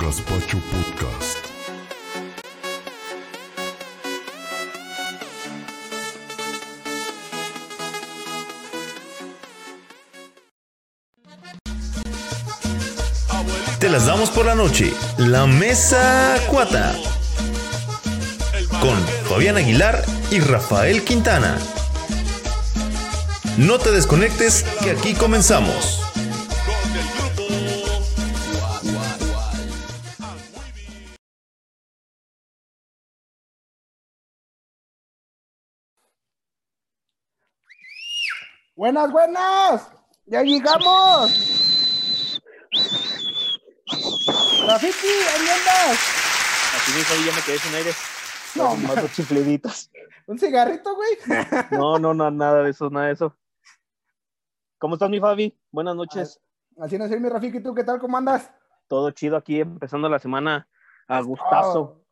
Gaspacho Podcast. Te las damos por la noche. La Mesa Cuata. Con Fabián Aguilar y Rafael Quintana. No te desconectes que aquí comenzamos. Buenas, buenas. Ya llegamos. Rafiki, ¿ahí andas? Así mismo ya me quedé sin aire. No, No, más dos chifliditos. ¿Un cigarrito, güey? No, no, no, nada de eso, nada de eso. ¿Cómo estás, mi Fabi? Buenas noches. Así no es mi Rafiki, ¿tú qué tal? ¿Cómo andas? Todo chido aquí, empezando la semana a gustazo. Oh.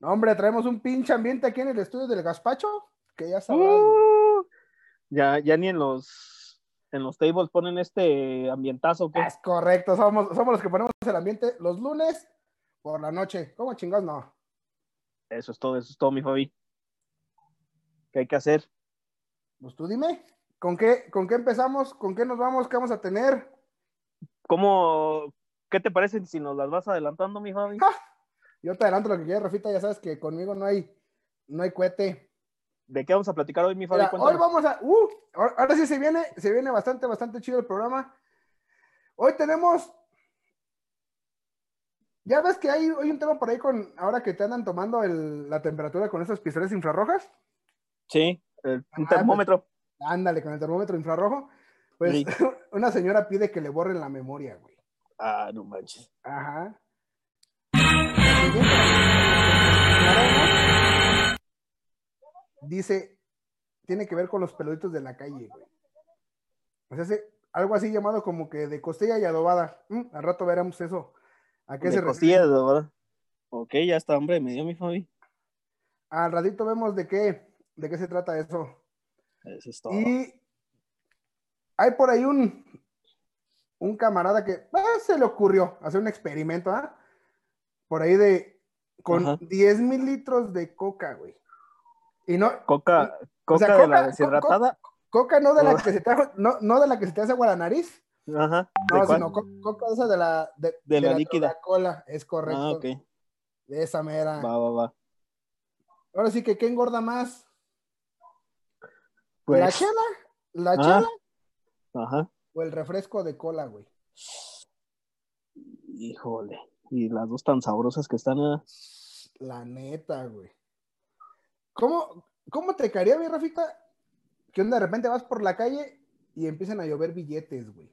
No, hombre, traemos un pinche ambiente aquí en el estudio del Gaspacho, que ya sabrás. Uh, ya, ya ni en los en los tables ponen este ambientazo que Es correcto, somos, somos los que ponemos el ambiente los lunes por la noche. ¿Cómo chingados no? eso es todo, eso es todo, mi Fabi. ¿Qué hay que hacer? Pues tú dime, ¿con qué, ¿con qué empezamos? ¿Con qué nos vamos? ¿Qué vamos a tener? ¿Cómo qué te parece si nos las vas adelantando, mi Fabi? Yo te adelanto lo que quieras, Rafita, ya sabes que conmigo no hay, no hay cohete. ¿De qué vamos a platicar hoy, mi Fabi? Mira, hoy vamos a. Uh, ahora sí se viene, se viene bastante, bastante chido el programa. Hoy tenemos. Ya ves que hay, hay un tema por ahí con. Ahora que te andan tomando el- la temperatura con esas pistolas infrarrojas. Sí, el- un Ah, termómetro. Ándale, con el termómetro infrarrojo. Pues Sí. una señora pide que le borren la memoria, güey. Ah, no manches. Ajá. Dice, tiene que ver con los peluditos de la calle, güey. O sea, algo así llamado como que de costilla y adobada. Mm, al rato veremos eso. ¿A qué De se refiere? costillas, ¿verdad? Ok, ya está, hombre, me dio mi Fabi. Al ratito vemos de qué, de qué se trata eso. Eso es todo. Y hay por ahí un, un camarada que eh, se le ocurrió hacer un experimento, ¿ah? Por ahí de, con Ajá. 10 mil litros de coca, güey. Y no, Coca, coca O sea, de coca- la co- deshidratada. coca no de la que se te, hace- no, no de la que se te hace agua a la nariz, Ajá. ¿De no, cuál? sino co- coca esa de la, de, De la líquida. Coca-Cola, es correcto. Ah, ok. De esa mera. Va, va, va. Ahora sí que, ¿qué engorda más? Pues, ¿La chela? ¿La Ah. chela Ajá. o el refresco de cola, güey? Híjole. Y las dos tan sabrosas que están. ah. La neta, güey. ¿Cómo, ¿Cómo te caería, mi Rafita? Que de repente vas por la calle y empiezan a llover billetes, güey.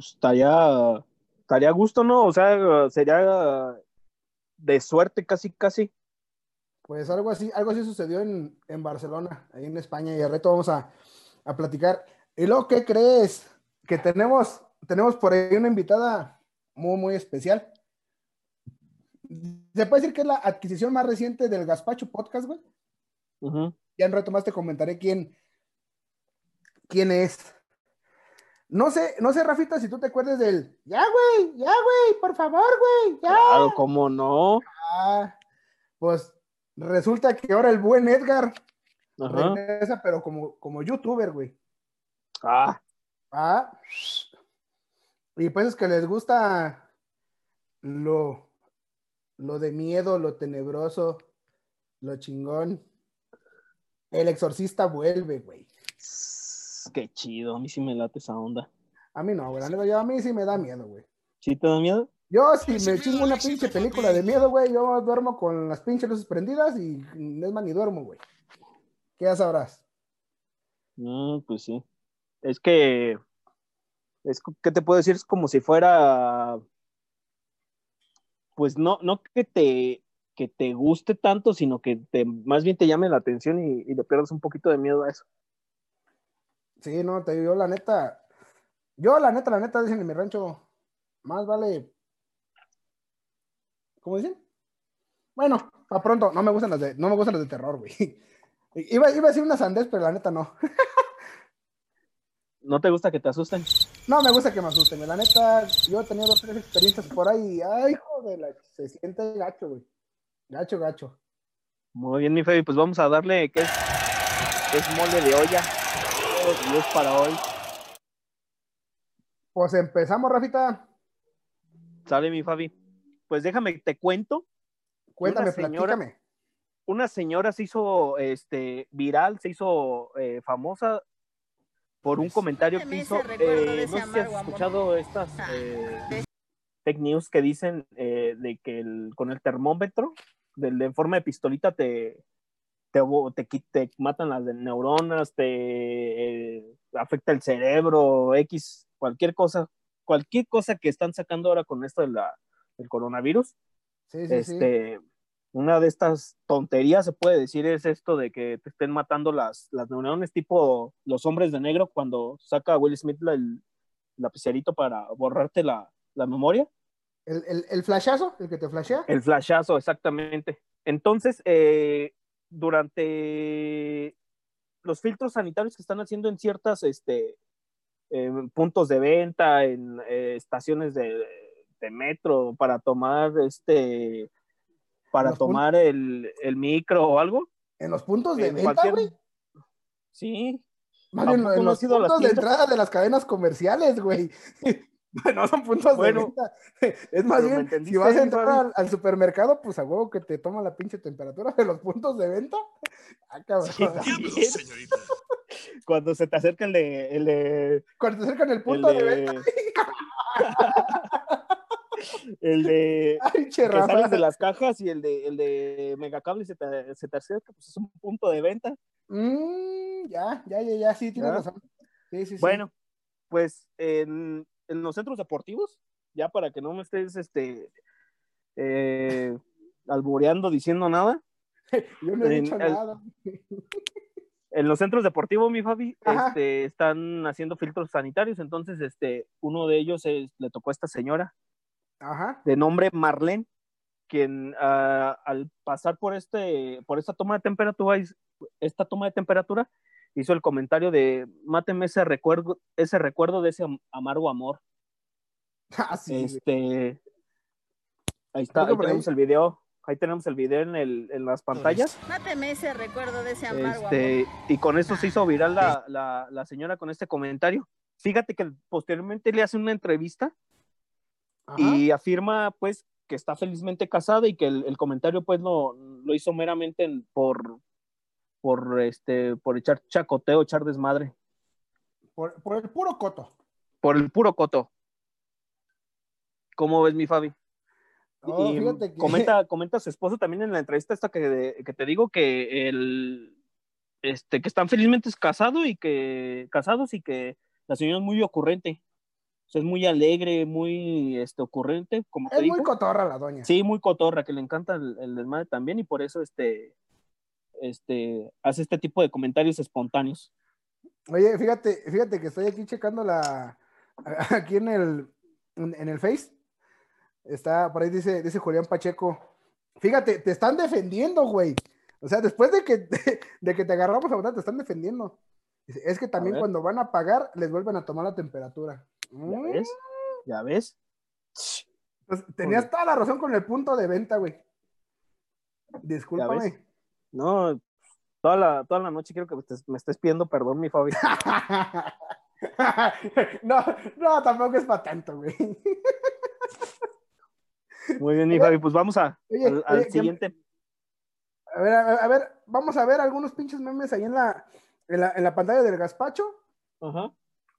pues, estaría. Estaría a gusto, ¿no? O sea, sería de suerte casi, casi. Pues algo así, algo así sucedió en, en Barcelona, ahí en España, y al reto vamos a, a platicar. ¿Y luego qué crees? Que tenemos, tenemos por ahí una invitada muy, muy especial. Se puede decir que es la adquisición más reciente del Gaspacho Podcast, güey. Ya en rato más te comentaré quién, quién es. No sé, no sé, Rafita, si tú te acuerdas del, ya, güey, ya, güey, por favor, güey, ya. Claro, cómo no. Ah, pues resulta que ahora el buen Edgar Ajá. regresa, pero como, como youtuber, güey. Ah, Ah, y pues es que les gusta lo, lo de miedo, lo tenebroso, lo chingón. El exorcista vuelve, güey. qué chido. A mí sí me late esa onda. A mí no, güey. yo- A mí sí me da miedo, güey. ¿Sí te da miedo? Yo si me chingo una pinche película de miedo, güey, yo duermo con las pinches luces prendidas y mm, es más ni duermo, güey. ¿Qué ya sabrás? Mm, pues sí. Es que, es, ¿qué te puedo decir? Es como si fuera, pues no, no que te, que te guste tanto, sino que te, más bien te llame la atención y, le pierdas un poquito de miedo a eso. Sí, no, te digo, la neta, yo la neta, la neta, dicen en mi rancho, más vale, ¿cómo dicen? Bueno, para pronto, no me gustan las de, no me gustan las de terror, güey. Iba, iba a decir una sandez, pero la neta no. ¿No te gusta que te asusten? No me gusta que me asusten. La neta, yo he tenido dos, tres experiencias por ahí. Ay, joder, la- se siente gacho, güey. Gacho, gacho. Muy bien, mi Fabi, pues vamos a darle que es, es mole de olla. Es para hoy. Pues empezamos, Rafita. Sale mi Fabi. Pues déjame, te cuento. Cuéntame, señora- platícame. Una señora se hizo este, viral, se hizo eh, famosa por un comentario que hizo. eh, no sé si has escuchado estas Ah. eh, fake news que dicen eh, de que el- con el termómetro del de forma de pistolita te, te, te, matan las de neuronas, te eh, afecta el cerebro, X, cualquier cosa, cualquier cosa que están sacando ahora con esto de la, del coronavirus. Sí, sí, sí. Una de estas tonterías se puede decir es esto de que te estén matando las, las neuronas tipo los hombres de negro cuando saca Will Smith la- el lapicerito para borrarte la, la memoria. El, el, el flashazo, el que te flashea. El flashazo, exactamente. Entonces, eh, durante los filtros sanitarios que están haciendo en ciertas este, eh, puntos de venta, en eh, estaciones de, de metro, para tomar este para tomar el, el micro o algo. En los puntos de en venta, cualquier- güey. Sí, Más ¿A bien en los las puntos de entrada de las cadenas comerciales, güey. no son puntos Bueno, de venta. Es más pero ¿me bien, si vas a entrar al, al supermercado, pues a huevo que te toma la pinche temperatura de los puntos de venta. Ah, cabrón. Sí, también. cuando se te acerca el de, el de, Cuando te acercan el el punto de venta, el de ay, che, que sales de las cajas y el de, el de megacable se te, se te acerca, pues es un punto de venta. Mm, ya, ya, ya, ya, sí, tienes ¿Ya? razón. Sí, sí, sí. Bueno, pues en, en los centros deportivos, ya para que no me estés este eh, albureando diciendo nada, yo no he en dicho el- nada. en los centros deportivos, mi Fabi, Ajá. este, están haciendo filtros sanitarios, entonces este, uno de ellos es- le tocó a esta señora Ajá. de nombre Marlene, quien ah, al pasar por este, por esta toma de temperatura, esta toma de temperatura, hizo el comentario de máteme ese recuerdo, ese recuerdo de ese am- amargo amor. Ah, sí, este, ahí está, ahí tenemos el video, ahí tenemos el video en, el, en las pantallas. Máteme ese recuerdo de ese amargo Este, amor. y con eso se hizo viral la, la, la señora con este comentario. Fíjate que posteriormente le hace una entrevista Ajá. y afirma pues que está felizmente casada y que el, el comentario pues lo, lo hizo meramente en- por por este por echar chacoteo, echar desmadre, Por, por el puro coto. por el puro coto. ¿Cómo ves mi Fabi? Oh, y que- comenta, comenta su esposo también en la entrevista esta que, que te digo que el este que están felizmente casados y que casados y que la señora es muy ocurrente. O sea, es muy alegre, muy este ocurrente, como te Es digo. muy cotorra la doña. Sí, muy cotorra, que le encanta el, el desmadre también y por eso este, este, hace este tipo de comentarios espontáneos. Oye, fíjate, fíjate que estoy aquí checando la aquí en el en, el Face. Está, por ahí dice, dice Julián Pacheco. Fíjate, te están defendiendo, güey. O sea, después de que, de, que te agarramos a votar, te están defendiendo. Es que también cuando van a pagar, les vuelven a tomar la temperatura. ¿Ya ves? ¿Ya ves? pues, tenías toda la razón con el punto de venta, güey. Discúlpame. No, toda la, toda la noche quiero que me estés, me estés pidiendo perdón, mi Fabi. no, no, tampoco es para tanto, güey. Muy bien, mi Fabi, pues vamos a, oye, al, al oye, que- siguiente. A ver, a, a ver, vamos a ver algunos pinches memes ahí en la, en la, en la pantalla del gazpacho Ajá.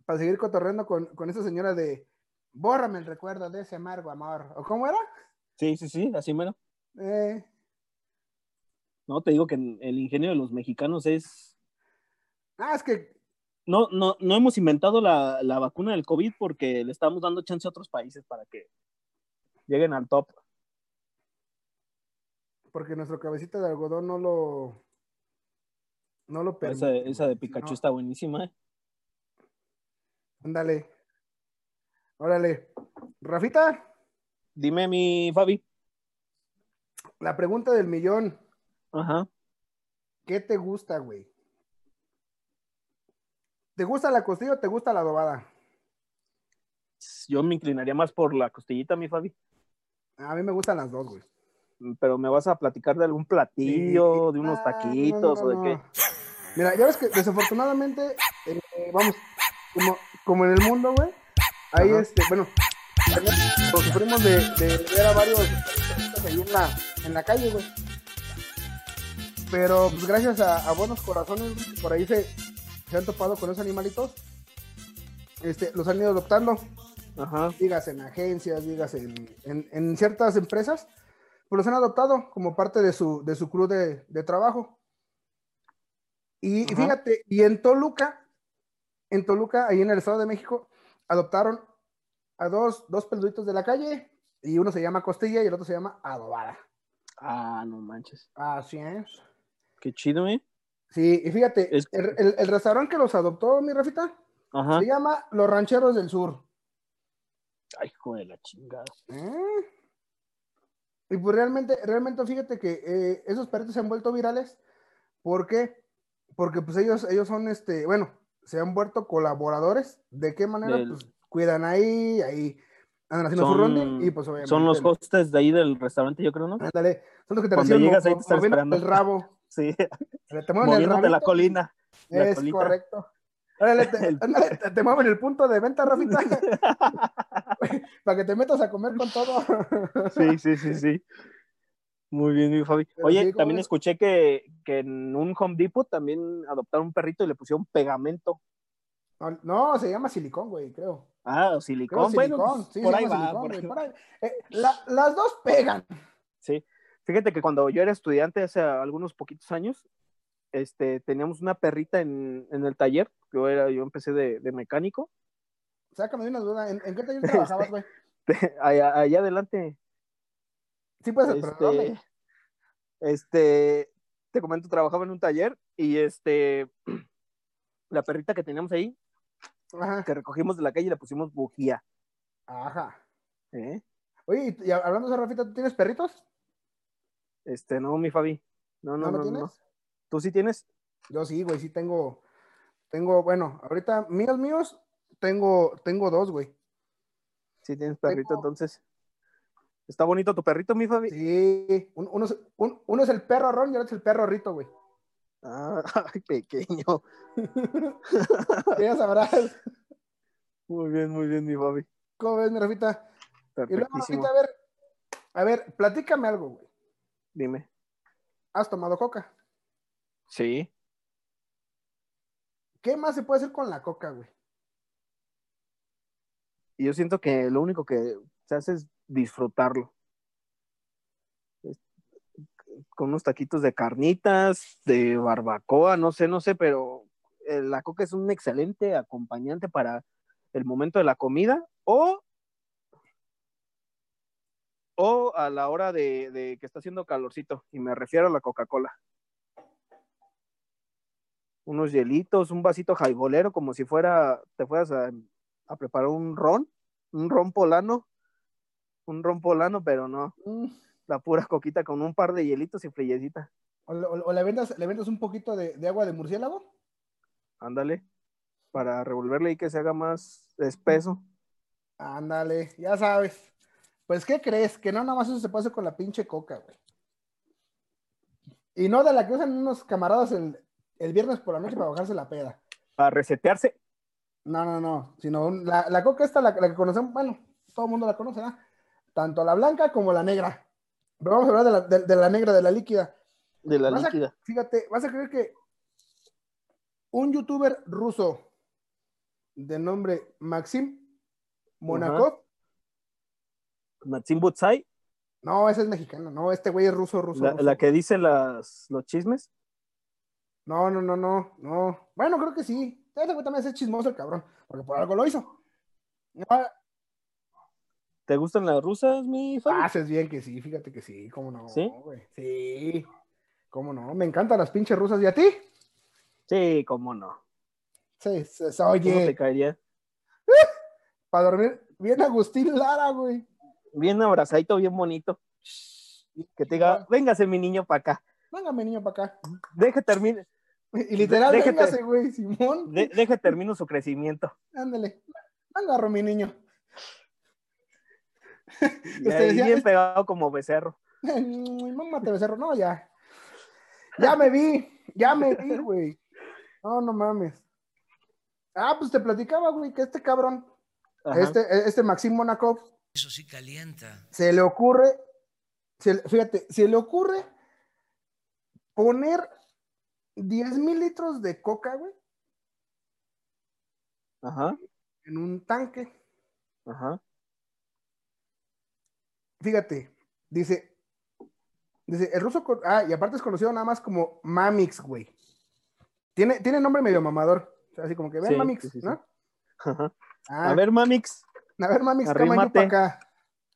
Para seguir cotorreando con, con esa señora de bórrame el recuerdo de ese amargo amor. ¿O cómo era? Sí, sí, sí, así mero. Eh, No, te digo que el ingenio de los mexicanos es... ah, es que No, no, no hemos inventado la, la vacuna del COVID porque le estamos dando chance a otros países para que lleguen al top. porque nuestro cabecita de algodón no lo no lo Esa, permite. esa de güey. Pikachu No, está buenísima. ¿eh? Ándale. Órale. Rafita, Dime, mi Fabi. la pregunta del millón. Ajá. ¿Qué te gusta, güey? ¿Te gusta la costilla o te gusta la adobada? Yo me inclinaría más por la costillita, mi Fabi. A mí me gustan las dos, güey. Pero me vas a platicar de algún platillo, Sí. de unos Ah, taquitos no, o de no, qué. Mira, ya ves que desafortunadamente, eh, vamos, como, como en el mundo, güey, ahí Ajá. este, bueno, lo sufrimos de, de ver a varios ahí en la, en la calle, güey. Pero pues gracias a, a buenos corazones, güey, por ahí se, se han topado con esos animalitos. Este, los han ido adoptando, Ajá. digas en agencias, digas en, en- en ciertas empresas, pues los han adoptado como parte de su, de su crew de, de trabajo. Y, fíjate, y en Toluca, en Toluca, ahí en el Estado de México, adoptaron a dos, dos peluditos de la calle, y uno se llama Costilla y el otro se llama Adobada. Ah, no manches. Así es. Qué chido, ¿eh? Sí, y fíjate, Es- el, el- el restaurante que los adoptó, mi Rafita, Ajá. se llama Los Rancheros del Sur. Ay, hijo de la chingada. ¿Eh? Y pues realmente, realmente fíjate que eh, esos perritos se han vuelto virales. ¿Por qué? Porque pues ellos, ellos son, este, bueno, se han vuelto colaboradores. ¿De qué manera? Del- Pues cuidan ahí, ahí andan haciendo su rondín y pues obviamente. Son los hostes de ahí del restaurante, yo creo, ¿no? Ándale, son los que te Cuando reciben llegas ahí mo- te están moviendo esperando. el rabo. Sí, Te mueven el moviéndote la colina. la Es colita. correcto. Órale, te, El- ándale, te- te mueven el punto de venta, Rafita. para que te metas a comer con todo. Sí, sí, sí, sí. Muy bien, mi Fabi. Oye, sí, ¿cómo también escuché que, que en un Home Depot también adoptaron un perrito y le pusieron pegamento. No, no, se llama silicón, güey, creo. Ah, silicón. Bueno, silicón, pues, sí, por ahí va. silicón, por güey, ahí por ahí. Eh, la- las dos pegan. Sí. Fíjate que cuando yo era estudiante hace algunos poquitos años, este, teníamos una perrita en, en el taller. Yo era, yo empecé de, de mecánico. Sácame de una duda. ¿En, en qué taller trabajabas, güey? allá, allá adelante, Sí, puede ser, pero este, ¿dónde? este, te comento, trabajaba en un taller y este, la perrita que teníamos ahí, Ajá. que recogimos de la calle, le pusimos bujía. Ajá. ¿eh? Oye, y, y hablando de Rafita, ¿tú tienes perritos? Este, no, mi Fabi. No, no, ¿No, no, tienes? no. ¿Tú sí tienes? Yo sí, güey, sí tengo. Tengo, bueno, ahorita míos, míos, tengo, tengo dos, güey. Sí tienes perrito, Tengo- entonces. ¿Está bonito tu perrito, mi Fabi? Sí. Un- uno, es, un- uno es el perro Ron y otro es el perro Rito, güey. Ah, ay, pequeño. Que ya sabrás. Muy bien, muy bien, mi Fabi. ¿Cómo ves, mi Rafita? Y luego. Rafita, a ver, a ver, platícame algo, güey. Dime. ¿Has tomado coca? Sí. ¿Qué más se puede hacer con la coca, güey? Y yo siento que lo único que se hace es disfrutarlo. Con unos taquitos de carnitas, de barbacoa, no sé, no sé, pero eh, la coca es un excelente acompañante para el momento de la comida o, o a la hora de, de que está haciendo calorcito, y me refiero a la Coca-Cola. Unos hielitos, un vasito jaibolero, como si fuera, te fueras a, a preparar un ron, un ron polano, un ron polano, pero no, Mm, la pura coquita con un par de hielitos y frillecita. ¿O, le- o- o le, vendas, le vendas un poquito de, de agua de murciélago? Ándale, para revolverle y que se haga más espeso. Ándale, ya sabes. Pues, ¿qué crees? Que no nada más eso se puede hacer con la pinche coca, güey. Y no de la que usan unos camaradas el, el viernes por la noche para bajarse la peda. Para resetearse, No, no, no. Sino un- la, la coca esta, la, la que conocemos, bueno, todo el mundo la conoce, ¿verdad? Tanto la blanca como la negra. Pero vamos a hablar de la, de- de la negra, de la líquida. de la Vas a- líquida. Fíjate, vas a creer que un youtuber ruso de nombre Maxim Monakov, Maxim Butzai, no, ese es mexicano, no, este güey es ruso, ruso. la, ruso. la que dice las, los chismes. No, no, no, no, no. Bueno, creo que sí. Ese güey también es chismoso el cabrón, porque por algo lo hizo. No, ¿Te gustan las rusas, mi Fabi? haces bien que sí, fíjate que sí, cómo no, ¿Sí? güey. Sí, cómo no, me encantan las pinches rusas. ¿Y a ti? Sí, cómo no. Sí, se, se ¿Cómo oye, te caería? para dormir bien Agustín Lara, güey. Bien abrazadito, bien bonito. Que te diga, véngase mi niño para acá. Véngame, niño, para acá. Deje termine, Y literal, Déjate. véngase, güey, Simón. De- deje termino su crecimiento. Ándale. Agarro, mi niño. Y Este ahí decía- bien pegado como becerro. Mamá te becerro. No, ya. Ya me vi. Ya me vi, güey. No, no mames. Ah, pues te platicaba, güey, que este cabrón, Ajá. este, este Maxim Monakov, Eso sí calienta. se le ocurre, se fíjate, se le ocurre poner 10 mil litros de coca, güey, Ajá. en un tanque. Ajá. Fíjate, dice, dice, el ruso, ah, y aparte es conocido nada más como Mamix, güey. Tiene, tiene nombre medio mamador, o sea, así como que ven Sí, Mamix, sí, sí, sí. ¿no? Ajá. Ah, A ver, Mamix, a ver, Mamix, arrímate. acá,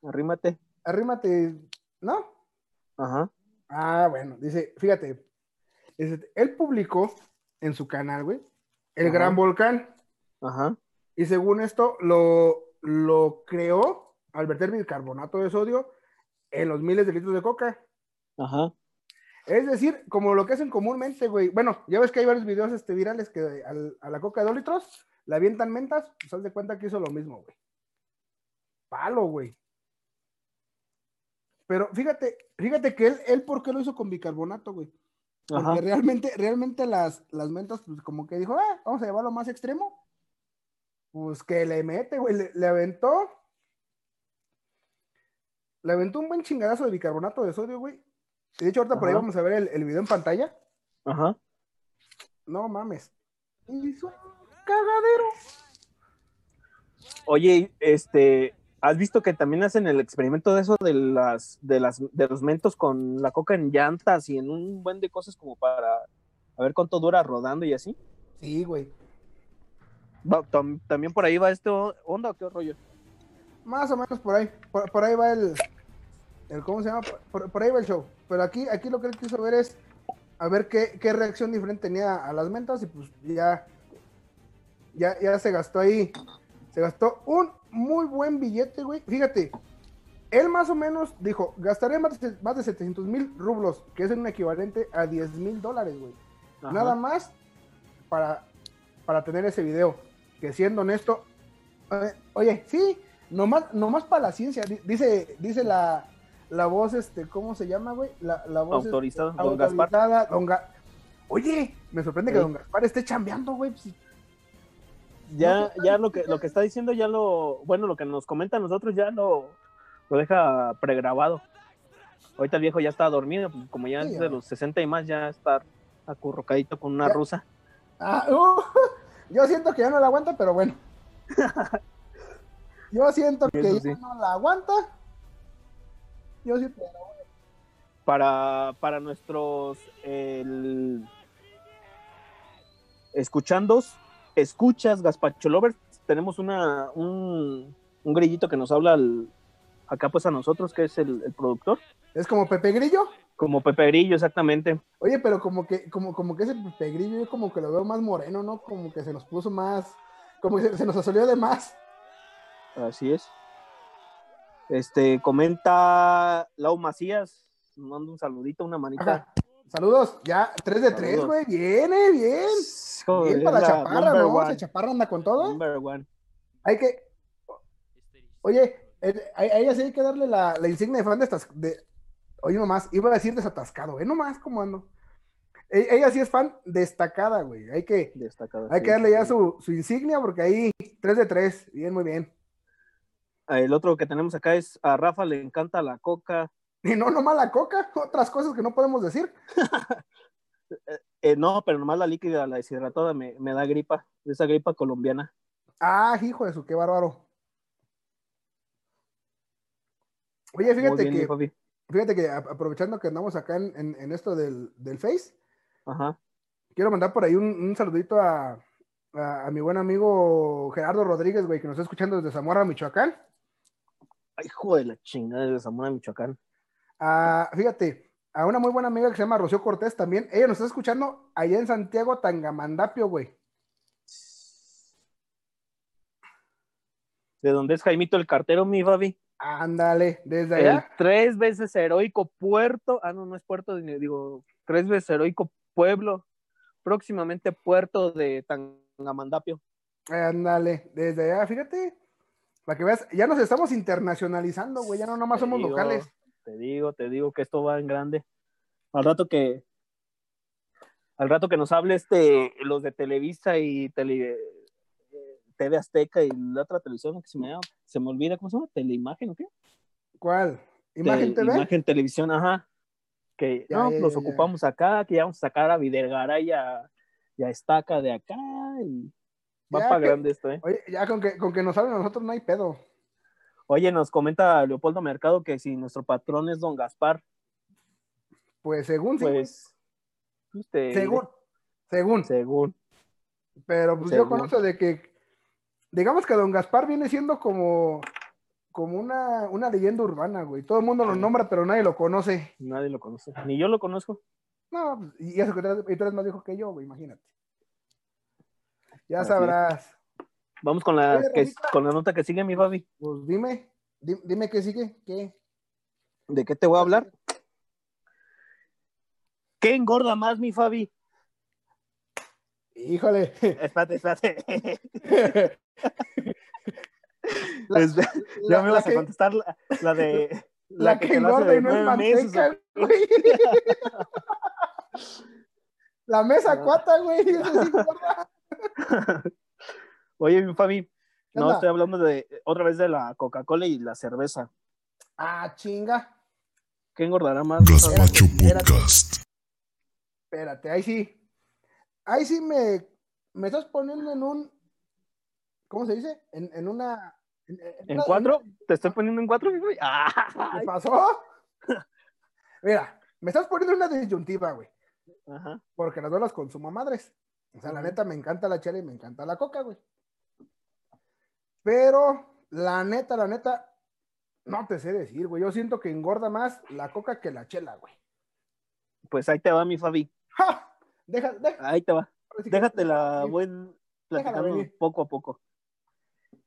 arrímate. arrímate, ¿no? Ajá. Ah, bueno, dice, fíjate, dice, él publicó en su canal, güey, el Ajá. Gran Volcán, Ajá. y según esto, lo, lo creó al verter bicarbonato de sodio en los miles de litros de coca. Ajá. Es decir, como lo que hacen comúnmente, güey. Bueno, ya ves que hay varios videos este, virales que al- a la coca de 2 litros la avientan mentas, pues haz de cuenta que hizo lo mismo, güey. Palo, güey. Pero fíjate, fíjate que él, él ¿por qué lo hizo con bicarbonato, güey? Porque Ajá. realmente, realmente las, las mentas, pues como que dijo, ah, vamos a llevarlo más extremo. Pues que le mete, güey, le, le aventó. Le aventó un buen chingadazo de bicarbonato de sodio, güey. Y de hecho, ahorita por ahí vamos a ver el, el video en pantalla. Ajá. No mames. Hizo un cagadero. Oye, este, ¿has visto que también hacen el experimento de eso de las, de las, de los mentos con la coca en llantas y en un buen de cosas como para a ver cuánto dura rodando y así? Sí, güey. Va- tam- también por ahí va este onda o qué rollo. Más o menos por ahí. Por, por ahí va el, el. ¿Cómo se llama? Por, por ahí va el show. Pero aquí, aquí lo que él quiso ver es. A ver qué, qué reacción diferente tenía a las mentas. Y pues ya. Ya, ya se gastó ahí. Se gastó un muy buen billete, güey. Fíjate. Él más o menos dijo: gastaré más de, más de 700 mil rublos. Que es un equivalente a 10 mil dólares, güey. Ajá. Nada más para, para tener ese video. Que siendo honesto, eh, oye, sí, nomás, nomás para la ciencia. di- Dice, dice la, la voz, este, ¿cómo se llama, güey? La, la voz este, Autorizado, don Gaspar. autorizada, don Ga- Oye, me sorprende que don Gaspar esté chambeando, güey. pues, Ya, ya lo que, lo que está diciendo ya lo, bueno, lo que nos comenta a nosotros ya lo, lo deja pregrabado. Ahorita el viejo ya está dormido, pues, como ya Sí, es de los 60 y más, ya está acurrucadito con una Ya. rusa. Ah, uh, yo siento que ya no la aguanta, pero bueno. Yo siento que Eso ya sí. no la aguanta. Yo que para, para nuestros el- escuchandos, escuchas, Gaspacho Lovers, tenemos una, un, un grillito que nos habla al- acá pues a nosotros, que es el, el productor, es como Pepe Grillo. como Pepe Grillo, exactamente. Oye, pero como que, como, como que ese Pepe Grillo, yo como que lo veo más moreno, ¿no? Como que se nos puso más, como que se, se nos asolió de más. Así es. Este, comenta Lau Macías, nos manda un saludito, una manita. Ajá. Saludos, ya, 3 de 3, Saludos. güey, viene, bien. Joder, Bien para la chaparra, ¿no? one, Se chaparra anda con todo. number one. Hay que, oye, eh, a ella sí hay que darle la, la insignia de fan de estas, de, oye nomás, iba a decir desatascado, ¿eh? Nomás, ¿cómo ando? E- Ella sí es fan destacada, güey, hay que, Destacado, hay sí, que darle ya su, su insignia porque ahí, 3 de 3, bien, muy bien. El otro que tenemos acá es a Rafa le encanta la coca. Y no nomás la coca, otras cosas que no podemos decir. Eh, no, pero nomás la líquida, la deshidratada me, me da gripa, esa gripa colombiana. Ah, hijo de su, qué bárbaro. Oye, fíjate bien, que, papi. fíjate que aprovechando que andamos acá en, en- en esto del, del Face, Ajá. quiero mandar por ahí un, un saludito a, a- a mi buen amigo Gerardo Rodríguez, güey, que nos está escuchando desde Zamora, Michoacán. Ay, hijo de la chingada de Zamora, Michoacán. A, fíjate, a una muy buena amiga que se llama Rocío Cortés también. Ella nos está escuchando allá en Santiago, Tangamandapio, güey. ¿De dónde es Jaimito el cartero, mi Fabi? Ándale, desde El allá. tres veces heroico puerto, ah, no, no es puerto, digo, tres veces heroico pueblo, próximamente puerto de Tangamandapio. Ándale, desde allá, fíjate, para que veas, ya nos estamos internacionalizando, güey, ya no nomás Te somos digo, locales. Te digo, te digo que esto va en grande. Al rato que al rato que nos hable este los de Televisa y tele, eh, TV Azteca y la otra televisión que se me se me olvida cómo se llama, Teleimagen o qué? ¿Cuál? ¿Imagen Te- TV? Imagen Televisión, ajá. Que Ya, no, ya, los ya. ocupamos acá, que ya vamos a sacar a Videgaray y a, y a Estaca de acá y va Ya para que- grande esto, ¿eh? Oye, ya con que, con que nos hablen a nosotros no hay pedo. Oye, nos comenta Leopoldo Mercado que si nuestro patrón es don Gaspar, Pues según, sí, pues usted, según, según. según. Pero pues yo conozco de que, digamos que Don Gaspar viene siendo como, como una, una leyenda urbana, güey. Todo el mundo lo nombra, pero nadie lo conoce. Nadie lo conoce. Ni yo lo conozco. No, y eso que y tú eres más viejo que yo, güey, imagínate. Ya Así sabrás. Vamos con la, que, con la nota que sigue, mi Fabi. Pues dime, di- dime qué sigue, qué. ¿De qué te voy a hablar? ¿Qué engorda más, mi Fabi? Híjole. Espérate, espérate. La- Es- ya La- me vas a contestar la, la de. La que engorda y no es manteca, güey. La mesa cuata, güey. Eso sí engorda. Oye, mi Fabi, ¿Qué no estoy hablando de otra vez de la Coca-Cola y la cerveza. Ah, chinga. ¿Qué engordará más? espérate. Podcast. Espérate, ahí sí. Ahí sí me, me estás poniendo en un. ¿Cómo se dice? En, en una. En, en ¿En una- cuatro? ¿Te estoy poniendo en cuatro, mi Fabi? ¡Ah! ¿Qué pasó? Mira, me estás poniendo en una disyuntiva, güey. Ajá. Porque las dos las consumo a madres. O sea, la neta me encanta la chela y me encanta la coca, güey. Pero, la neta, la neta, no te sé decir, güey. Yo siento que engorda más la coca que la chela, güey. Pues ahí te va, mi Fabi. ¡Ja! Deja, deja, Ahí te va. sí que- Déjatela, voy Déjala platicando poco a poco.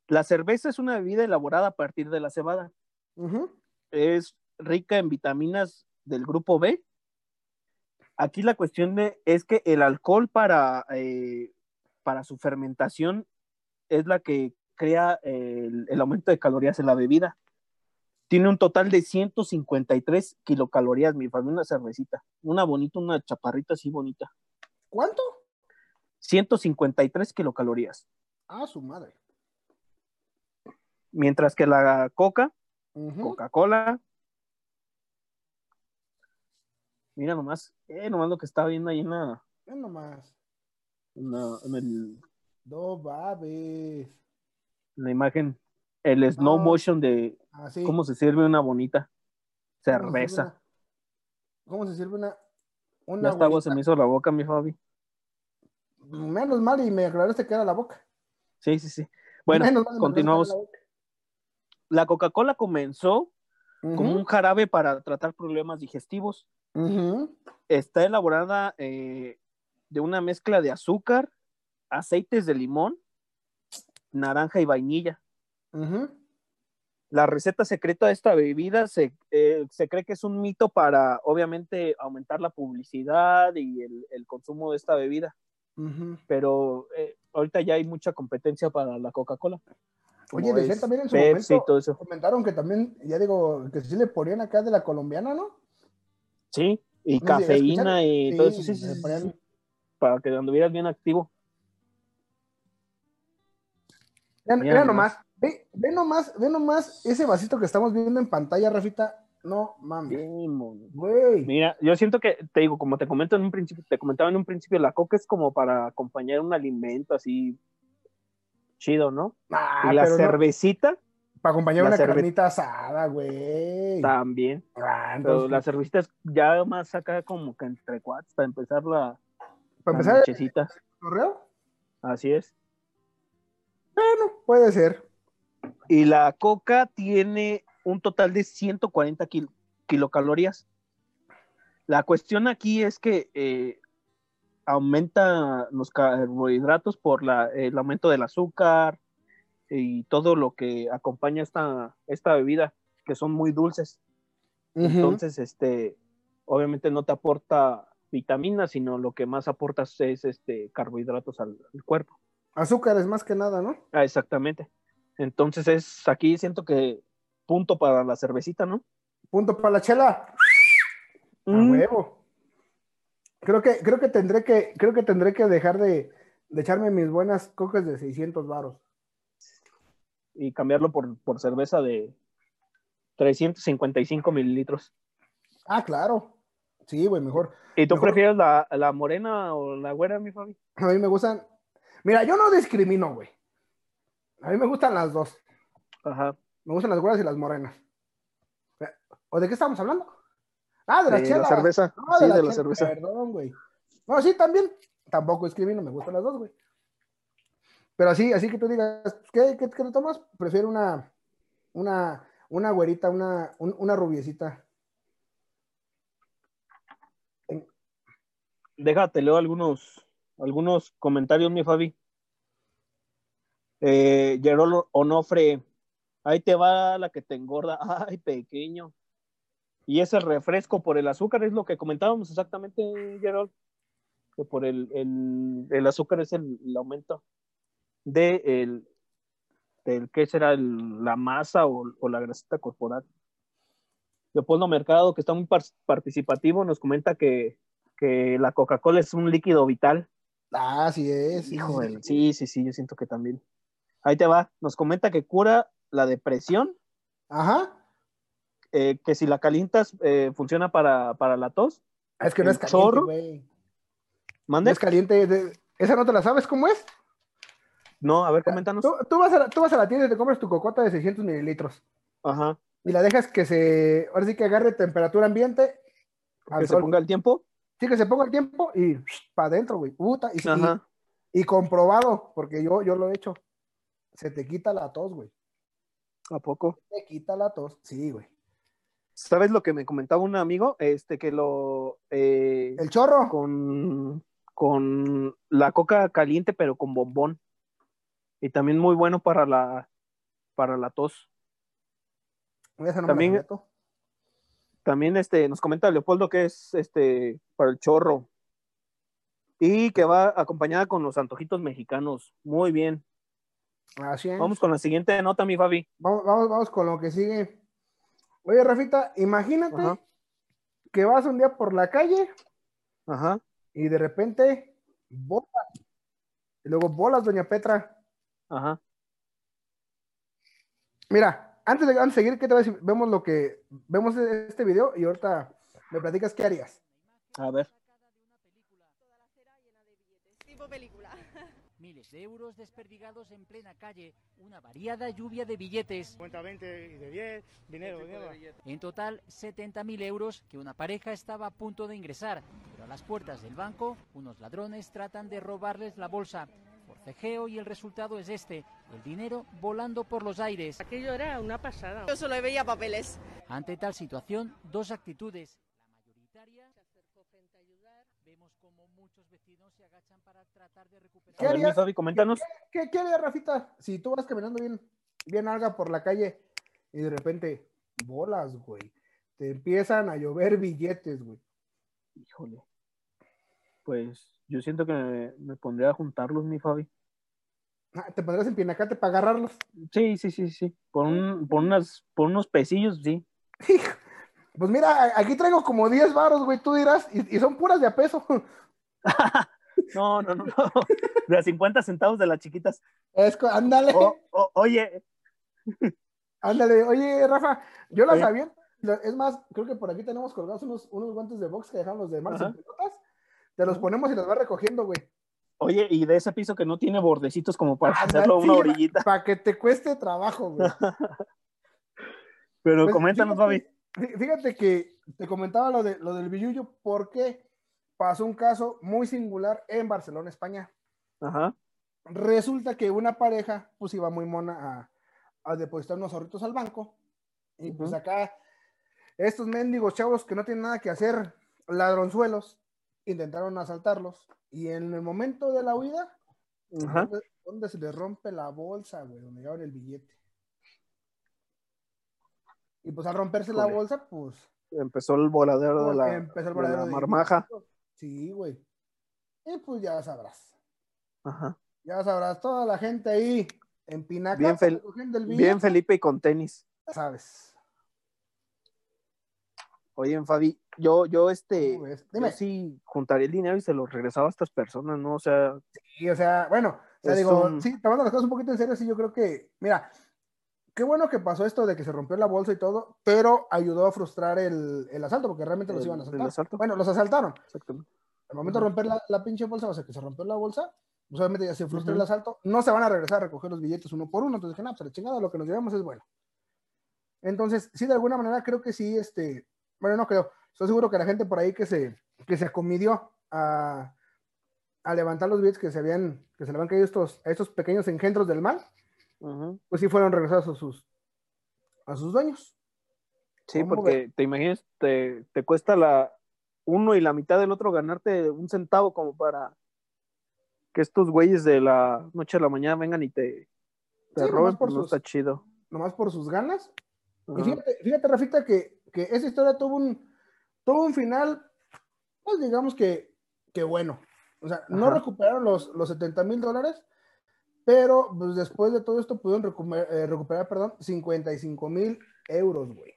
La cerveza es una bebida elaborada a partir de la cebada. Ujú. Es rica en vitaminas del grupo B. Aquí la cuestión de- es que el alcohol para, eh, para su fermentación es la que crea el, el aumento de calorías en la bebida. Tiene un total de 153 kilocalorías, mi familia, una cervecita. Una bonita, una chaparrita así bonita. ¿Cuánto? 153 kilocalorías. Ah, su madre. Mientras que la coca. Coca-Cola. Mira nomás, eh, nomás lo que estaba viendo ahí en la, Ve nomás. en la, en el- No babes. la imagen, el slow No. motion de Así. cómo se sirve una bonita ¿Cómo se sirve cerveza. ¿Cómo se sirve una? Ya Una hasta agua se me hizo la boca, mi Fabi. Menos mal y me aclaraste que era la boca. Sí, sí, sí. Bueno, Menos continuamos. La Coca-Cola comenzó como un jarabe para tratar problemas digestivos. Está elaborada eh, de una mezcla de azúcar, aceites de limón, naranja y vainilla. La receta secreta de esta bebida se, eh, se cree que es un mito para, obviamente, aumentar la publicidad y el, el consumo de esta bebida, pero eh, ahorita ya hay mucha competencia para la Coca-Cola. Oye, decían también en su Pepsi momento, comentaron que también, ya digo, que sí le ponían acá de la colombiana, ¿no? Sí, y cafeína y Sí, todo eso, sí, para que anduvieras bien activo. Vean, Mira vean nomás. ve, ve nomás, ve nomás ese vasito que estamos viendo en pantalla, Rafita. No mames. Güey. Mira, yo siento que, te digo, como te comento en un principio, te comentaba en un principio, la coca es como para acompañar un alimento así chido, ¿no? Ah, y la no, cervecita para acompañar la una carnita asada, güey. también. Ah, Pero entonces, la cervecita es ya más acá como que entre cuates para empezar la, para la empezar. ¿el correo? Así es. Bueno, puede ser. Y la coca tiene un total de 140 kil- kilocalorías. La cuestión aquí es que eh, aumenta los carbohidratos por la- el aumento del azúcar y todo lo que acompaña esta, esta bebida, que son muy dulces. Entonces, este, obviamente no te aporta vitaminas, sino lo que más aportas es este carbohidratos al, al cuerpo. Azúcares más que nada, ¿no? Ah, exactamente. Entonces es aquí siento que punto para la cervecita, ¿no? Punto para la chela. A Mm, huevo. Creo que, creo que tendré que, creo que tendré que dejar de, de echarme mis buenas cocas de 600 varos. Y cambiarlo por, por cerveza de 355 mililitros. Ah, claro. Sí, güey, mejor. ¿Y tú Mejor- prefieres la, la morena o la güera, mi Fabi? A mí me gustan. Mira, yo no discrimino, güey. A mí me gustan las dos. Ajá. Me gustan las güeras y las morenas. ¿O de qué estamos hablando? Ah, de la chela. la cerveza. No, sí, de la cerveza. Perdón, güey. No, sí, también. Tampoco discrimino, me gustan las dos, güey. Pero así, así que tú digas, ¿qué, qué, qué te tomas? Prefiero una, una, una güerita, una, un- una rubiecita. Déjate, leo algunos, algunos comentarios, mi Fabi. Eh, Gerolo Onofre, ahí te va la que te engorda. Ay, pequeño. Y ese refresco por el azúcar es lo que comentábamos exactamente, Gerol. Que por el, el, el azúcar es el, el aumento de el, del qué será el- la masa o, o la grasita corporal. Leopoldo Mercado, que está muy par- participativo, nos comenta que, que la Coca-Cola es un líquido vital. Ah, así es. sí, Hijo sí, sí, sí, sí, yo siento que también. Ahí te va. Nos comenta que cura la depresión, Ajá. eh, que si la calientas eh, funciona para, para la tos. Es que no ¿El es caliente, güey. Es caliente. de- ¿Esa no te la sabes cómo es? No, a ver, coméntanos. Tú, tú vas a la, tú vas a la tienda y te compras tu cocota de 600 mililitros. Ajá. Y la dejas que se, ahora sí que agarre temperatura ambiente. al Que se ponga el tiempo. Sí, que se ponga el tiempo y para adentro, güey. Puta, y, Ajá. y, y comprobado, porque yo, yo lo he hecho. Se te quita la tos, güey. ¿A poco? Te quita la tos. Sí, güey. ¿Sabes lo que me comentaba un amigo? Este, que lo. eh, El chorro. con, con la coca caliente, pero con bombón. Y también muy bueno para la, para la tos. No también-. También este, nos comenta Leopoldo que es este, para el chorro. Y que va acompañada con los antojitos mexicanos. Muy bien. Así es. Vamos con la siguiente nota, mi Fabi. Vamos, vamos, vamos con lo que sigue. Oye, Rafita, imagínate Ajá. que vas un día por la calle Ajá. y de repente bolas. Y luego bolas, doña Petra. Ajá. Mira, antes de, antes de seguir, ¿qué te voy a decir? Vemos lo que vemos este video y ahorita me platicas qué harías. A ver. Tipo película. Miles de euros desperdigados en plena calle, una variada lluvia de billetes. Cuenta 20 y de 10, dinero, dinero. En total, 70.000 euros que una pareja estaba a punto de ingresar. Pero a las puertas del banco, unos ladrones tratan de robarles la bolsa. Forcejeo y el resultado es este, el dinero volando por los aires. Aquello era una pasada. Yo solo veía papeles. Ante tal situación, dos actitudes. La mayoritaria se acercó frente a ayudar. Vemos como muchos vecinos se agachan para tratar de recuperar. ¿Qué A ver, mi harías? Fabi, coméntanos. ¿Qué, qué harías, Rafita? Si tú vas caminando bien, bien alga por la calle y de repente bolas, güey. Te empiezan a llover billetes, güey. Híjole. Pues yo siento que me, me pondría a juntarlos, mi Fabi. Ah, Te pondrás en pinacate para agarrarlos. Sí, sí, sí, sí. Por, un, por, unas, por unos pesillos, sí. Pues mira, aquí traigo como 10 varos, güey, tú dirás, y, y son puras de a peso. No, no, no, no. De a 50 centavos de las chiquitas. Es ándale, O- o- oye, ándale. Oye, Rafa, yo las sabía. Es más, creo que por aquí tenemos colgados unos, unos guantes de box que dejaron los de Ajá. en pelotas. Te los ponemos y los vas recogiendo, güey. Oye, y de ese piso que no tiene bordecitos como para Ándale, hacerlo una orillita. Para que te cueste trabajo, güey. Pero Pues, coméntanos, fí- Fíjate que te comentaba lo, de, lo del billuyo porque pasó un caso muy singular en Barcelona, España. Ajá. Resulta que una pareja pues iba muy mona a, a depositar unos ahorritos al banco y pues acá estos mendigos chavos que no tienen nada que hacer, ladronzuelos, intentaron asaltarlos y en el momento de la huida, Ajá. ¿dónde, dónde se les rompe la bolsa, güey? Donde llevaban el billete. Y pues al romperse la bolsa, pues Empezó el voladero de la, empezó el de voladero la de- marmaja. Sí, güey. Y pues ya sabrás. Ajá. Ya sabrás, toda la gente ahí en Pinaca Bien fel- Bien Felipe y con tenis. sabes. Oye, Fabi, yo, yo este, ¿Cómo ves? yo Dime. sí juntaría el dinero y se lo regresaba a estas personas, ¿no? O sea, Y, o sea, bueno, o sea, digo, un- sí, tomando las cosas un poquito en serio, sí, yo creo que, mira, qué bueno que pasó esto de que se rompió la bolsa y todo, pero ayudó a frustrar el, el asalto, porque realmente los El- iban a el asaltar. asalto. Bueno, los asaltaron. exactamente. Al momento de romper la, la pinche bolsa, o sea, que se rompió la bolsa, pues obviamente ya se frustró el asalto, no se van a regresar a recoger los billetes uno por uno, entonces dije, no, pero chingada, lo que nos llevamos es bueno. Entonces, sí, de alguna manera creo que sí, este, bueno, no creo, estoy seguro que la gente por ahí que se, que se acomidió a, a levantar los billetes que se habían, que se le habían caído estos, a estos pequeños engendros del mal, pues sí fueron regresados a sus, a sus dueños. Sí, ¿Cómo porque te imaginas, te, te cuesta la uno y la mitad del otro ganarte un centavo como para que estos güeyes de la noche a la mañana vengan y te, te Sí, roben, por pues no sus- está chido. nomás por sus ganas. Y fíjate, fíjate, Rafita, que, que esa historia tuvo un, tuvo un final, pues digamos que, que bueno. O sea, no Ajá. recuperaron los, los 70 mil dólares, pero pues, después de todo esto pudieron recuperar, eh, recuperar perdón, 55 mil euros, güey.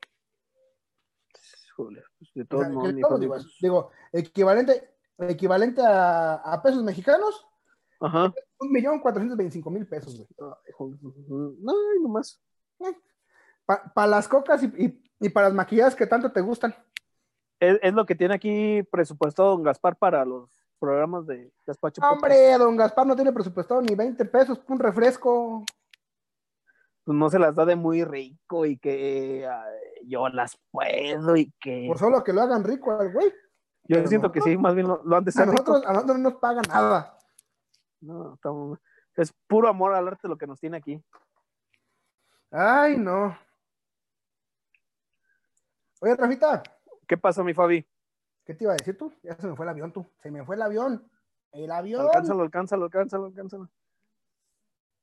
Pues, de O sea, mi todos, Fabi, digo, digo, equivalente, equivalente a, a pesos mexicanos, Ajá. un millón cuatrocientos veinticinco mil pesos, güey. Ay, joder, No, ay, nomás. Para las cocas y, y, y para las maquilladas que tanto te gustan. Es, es lo que tiene aquí presupuestado don Gaspar para los programas de Gaspacho Podcast. Hombre, don Gaspar no tiene presupuestado ni 20 pesos, un refresco. Pues no se las da de muy rico y que ay, yo las puedo y que Por solo que lo hagan rico al güey. yo pero siento que sí, más bien lo, lo han de A ser rico. nosotros, a nosotros no nos pagan nada. No, estamos- es puro amor al arte lo que nos tiene aquí. Ay, no. Oye, Rafita, ¿Qué pasa, mi Fabi? ¿qué te iba a decir tú? Ya se me fue el avión, tú. Se me fue el avión. El avión. Alcánzalo, alcánzalo, alcánzalo, alcánzalo.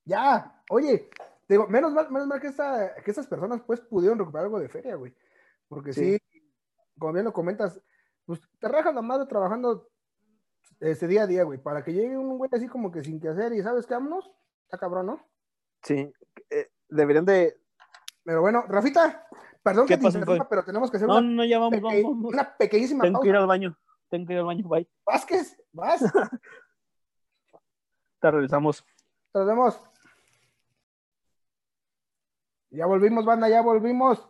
Ya. Oye, te digo, menos mal, menos mal que, esta, que estas personas pues pudieron recuperar algo de feria, güey. Porque sí, Sí. como bien lo comentas, pues te rajas la madre trabajando este día a día, güey. Para que llegue un güey así como que sin que hacer y sabes qué, vámonos. Está cabrón, ¿no? Sí, eh, deberían de... Pero bueno, Rafita, perdón ¿Qué que te interrumpa, pero tenemos que hacer No, una, no, ya vamos, peque- vamos, vamos. una pequeñísima Tengo que ir al baño, tengo que ir al baño, bye. Vázquez, vas, Te regresamos. nos vemos. Ya volvimos, banda, ya volvimos.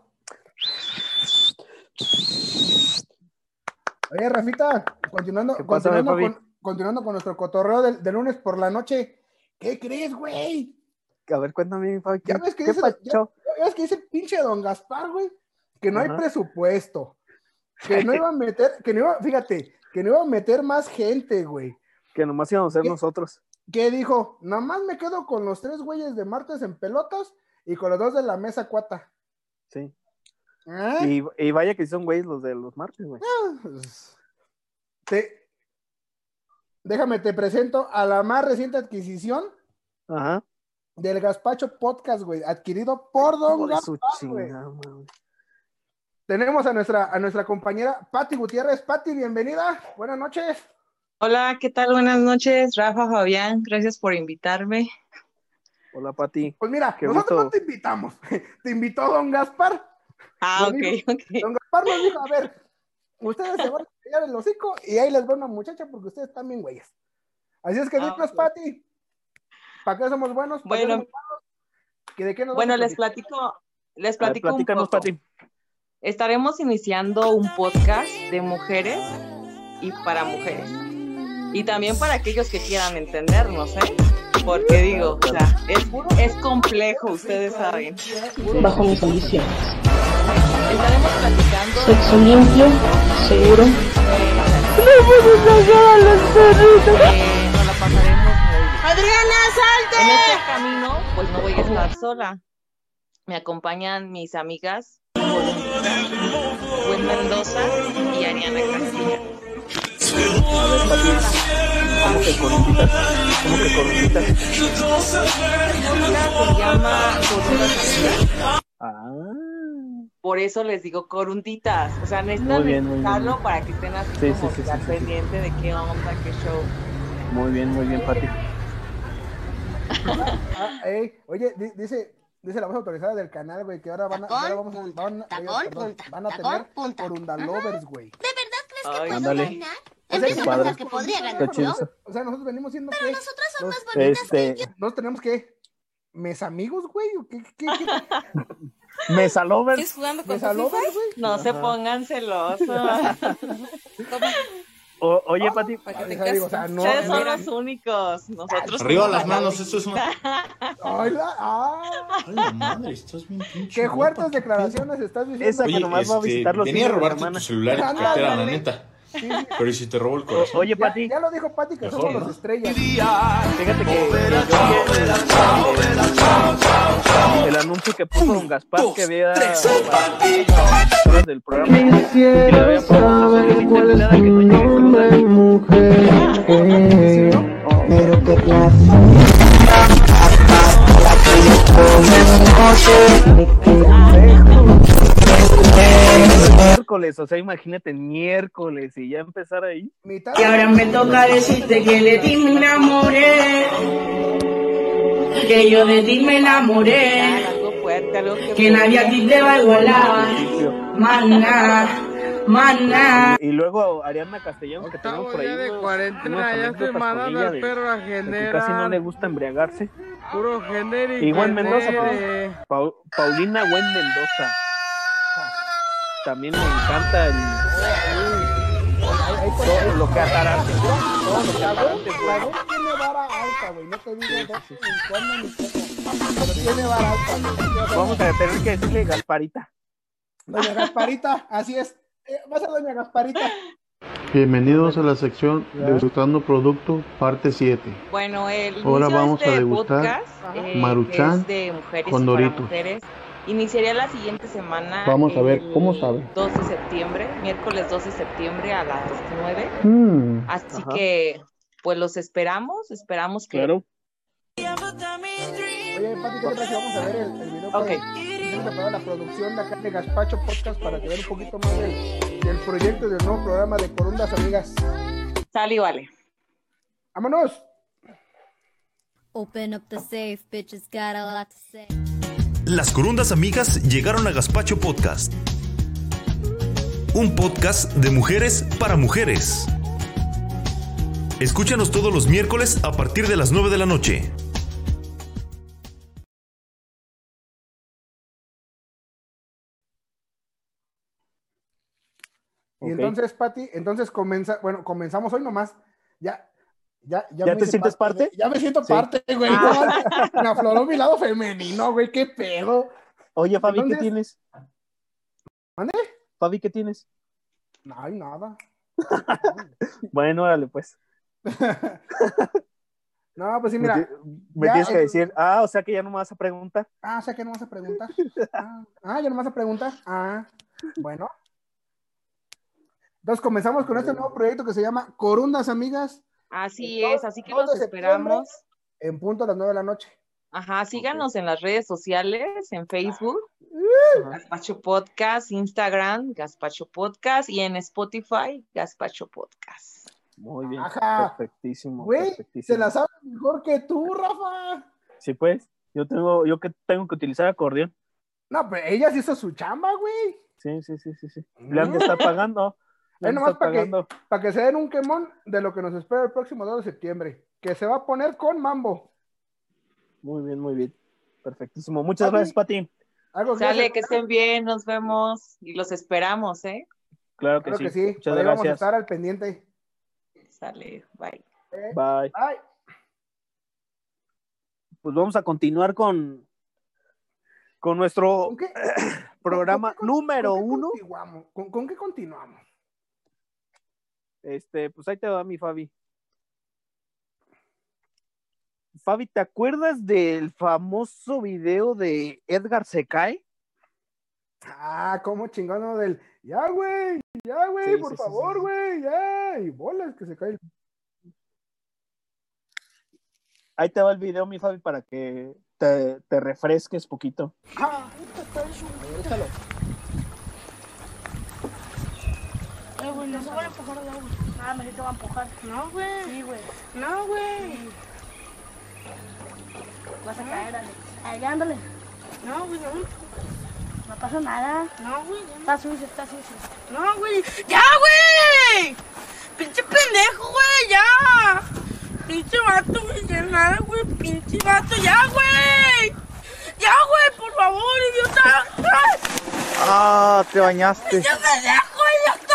Oye, Rafita, continuando, ¿Qué pasa, continuando, con, continuando con nuestro cotorreo del lunes por la noche. ¿Qué crees, güey? A ver, cuéntame, Fabi, ¿qué, Ya ves que qué dice- pacho? Ya ves que dice el pinche don Gaspar, güey, que no hay presupuesto, que no iba a meter, que no iba, fíjate, que no iba a meter más gente, güey. Que nomás íbamos a ser nosotros. que dijo, nomás me quedo con los tres güeyes de martes en pelotas y con los dos de la mesa cuata. Sí. ¿Eh? Y, y vaya que son güeyes los de los martes, güey. Pues, Te... Déjame, te presento a la más reciente adquisición Ajá. Del Gaspacho Podcast, güey, adquirido por Don Gaspar, chingada. Tenemos a nuestra, a nuestra compañera Patti Gutiérrez. Patti, bienvenida. Buenas noches. Hola, ¿qué tal? Buenas noches, Rafa, Fabián, gracias por invitarme. Hola, Pati. Pues mira, Qué nosotros gusto. no te invitamos. Te invitó Don Gaspar. Ah, ok, ok. Don Gaspar nos dijo, a ver, ustedes se van a callar el hocico y ahí les va una muchacha porque ustedes están bien güeyes. Así es que Ah, dinos, ok. Pati, ¿para qué somos buenos? ¿Para qué Bueno. somos malos? ¿Que ¿De qué nos Bueno, vamos a les platico, les A ver, platico un platícanos, poco. Pati. Estaremos iniciando un podcast de mujeres y para mujeres. Y también para aquellos que quieran entendernos, ¿eh? Porque digo, o sea, es, es complejo, ustedes saben. bajo mis condiciones. Estaremos platicando Sexo limpio, seguro. Pasaremos muy bien. ¡Adriana, salte! En este camino, pues no voy a estar sola. Me acompañan mis amigas Gwen Mendoza y Ariana Castilla. A ver, Pati. ¿Cómo que? ¿Cómo que se llama Ah. Por eso les digo corunditas. O sea, necesitan escucharlo para que estén así Sí, como sí. pendiente de qué onda, qué show. Muy bien, muy bien, Pati. Ah, ey, oye, di- dice, dice la voz autorizada del canal, güey, que ahora van a, que ahora vamos a, van, oye, perdón, van a tener Corundalovers, güey. Ay, Ándale. O sea, Qué padre. que podría ganar. O sea, nosotros venimos siendo que nosotras son los- más bonitas Este, nosotros tenemos que mes amigos, güey, o qué, qué, qué? Mesa Lovers. ¿Es jugando con mes tu FIFA? lovers, güey. No se pongan celosos. O- oye, Pati, Ah, deja, digo, o sea, no, Ustedes son los únicos. Nosotros Arriba las la- manos, esto es una. Ay, la- ah, Ay, la madre, estás bien pinche. qué fuertes declaraciones estás diciendo. Esa que Oye, nomás va a este, visitar los venía a robarte tu celular y Ándale. cartera, la neta. Sí. Pero ¿y si te robo el O- corazón? oye, Pati, ya lo dijo Pati que Mejor, somos ¿no? los estrellas. fíjate que el, el anuncio que puso Don Gaspar que había horas del programa que le había puesto solicita empleada que no llegue cruda. miércoles, o sea, imagínate miércoles y ya empezar ahí. Y ahora me toca decirte que de ti me enamoré. Que yo de ti me enamoré. Fuerte, algo que. Que nadie aquí te va a igualar. Mana. Y luego Ariana Castellanos, que tenemos por ahí. de unos- cuarentena, ya estoy mandando al perro a casi no le gusta embriagarse. Puro genérico. Igual Mendoza, genere. pues, Pau- Paulina Gwen Mendoza. También me encanta el, todo lo que atarante. Todo lo que atarante La fue. voz tiene vara alta, güey. No te digo cuándo ni tiene. Vamos a tener que decirle Gasparita. Doña Gasparita, así es. Eh, vas a Doña Gasparita. Bienvenidos a la sección Degustando Producto, parte 7. Bueno, el Ahora vamos de este a degustar podcast, eh, Maruchan de mujeres con Doritos. mujeres, iniciaría la siguiente semana. Vamos a ver, ¿cómo sabe? 2 de septiembre, miércoles 2 de septiembre a las 9. Mm. Así Ajá. que, pues los esperamos, esperamos que... Claro. Oye, Pati, ¿qué te parece? Vamos a ver el, el video. Ok. preparar la producción de acá de Gaspacho Podcast para que vean un poquito más del, del proyecto del nuevo programa de Corundas Amigas. Sale y vale. ¡Vámonos! Open up the safe, bitches got a lot to say. Las corundas amigas llegaron a Gaspacho Podcast. Un podcast de mujeres para mujeres. Escúchanos todos los miércoles a partir de las 9 de la noche. Y entonces, Pati, entonces comienza, bueno, comenzamos hoy nomás. Ya, ya, ya. ¿Ya me te sientes parte? Ya me siento Sí. parte, güey. Ah. Me afloró mi lado femenino, güey. ¿Qué pedo? Oye, Fabi, ¿qué tienes? ¿Mande? Fabi, ¿qué tienes? No hay nada. Bueno, órale, pues. No, pues sí, Me, mira. me ya tienes que decir, ah, o sea que ya no me vas a preguntar. Ah, o sea que no vas a preguntar. Ah, ah, ya no vas a preguntar. Ah, bueno. Entonces comenzamos con este nuevo proyecto que se llama Corundas Amigas Así es, así que 2 los de septiembre. esperamos. en punto a las 9 de la noche. Ajá, síganos en las redes sociales, en Facebook, Ajá. Gaspacho Podcast, Instagram, Gaspacho Podcast y en Spotify, Gaspacho Podcast. Muy bien. Ajá. Perfectísimo. Güey, perfectísimo. se la sabe mejor que tú, Rafa. Sí, pues. Yo tengo, yo que tengo que utilizar acordeón. No, pero ella sí hizo su chamba, güey. Sí, sí, sí, sí, sí. Le han de estar pagando. Nomás para que, se den un quemón de lo que nos espera el próximo 2 de septiembre, que se va a poner con mambo. Muy bien, muy bien. Perfectísimo. Muchas Pati. gracias, Pati. Algo que Sale, hacer? que estén bien, nos vemos y los esperamos, ¿eh? Claro que Creo sí. que sí. Muchas Por ahí vamos a gracias. estar al pendiente. Sale, bye. Eh, Bye. Ay, Pues vamos a continuar con, con nuestro ¿con qué? programa con- con- número ¿con qué uno. con qué continuamos? Este, pues ahí te va mi Fabi. Fabi, ¿te acuerdas del famoso video de Edgar se cae? Ah, cómo chingón del. Ya, güey, ya, güey, Sí, por sí, favor, sí, sí. güey, ya. Y bolas que se cae. Ahí te va el video, mi Fabi, para que te, te refresques poquito. Ah, puta, Eh, güey, no se van a empujar al agua. Ah, me te va a empujar. No, güey. Sí, güey. No, güey. Vas a caer, Alex. Ahí, ándale. No, güey, no. No pasa nada. No, güey. Está sucio, está sucio. No, güey. ¡Ya, güey! ¡Pinche pendejo, güey! ¡Ya! ¡Pinche vato, güey! ¡Ya nada, güey! ¡Pinche vato! ¡Ya, güey! ¡Ya, güey! ¡Por favor, idiota! Ah, te bañaste. ¡Pinche pendejo,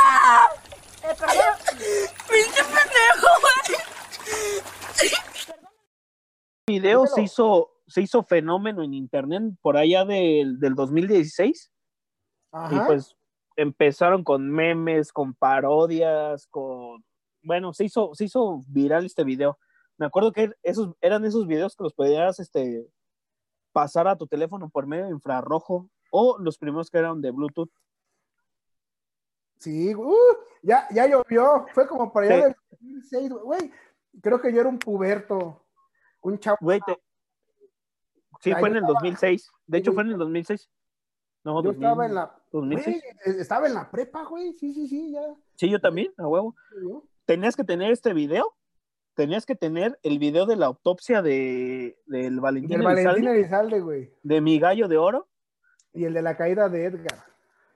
idiota! Eh, perdón. ¡Pinche pendejo, güey! El video se hizo, se hizo fenómeno en internet por allá del, del 2016. Y Ajá. pues empezaron con memes, con parodias, con... Bueno, se hizo, se hizo viral este video. Me acuerdo que esos, eran esos videos que los podías este, pasar a tu teléfono por medio de infrarrojo o los primeros que eran de Bluetooth. Sí, uh, ya, ya llovió. Fue como para allá del 2006, güey. Creo que yo era un puberto. Un chavo. Güey, te- Sí, Ahí fue en el estaba. 2006. De hecho, fue en el 2006. No, Yo 2000, estaba en la. 2006. güey, estaba en la prepa, güey. Sí, sí, sí, ya. Sí, yo también, a huevo. Tenías que tener este video. Tenías que tener el video de la autopsia de, del Valentín, Del Valentín Elizalde, Elizalde, güey. de mi gallo de oro, Y el de la caída de Edgar.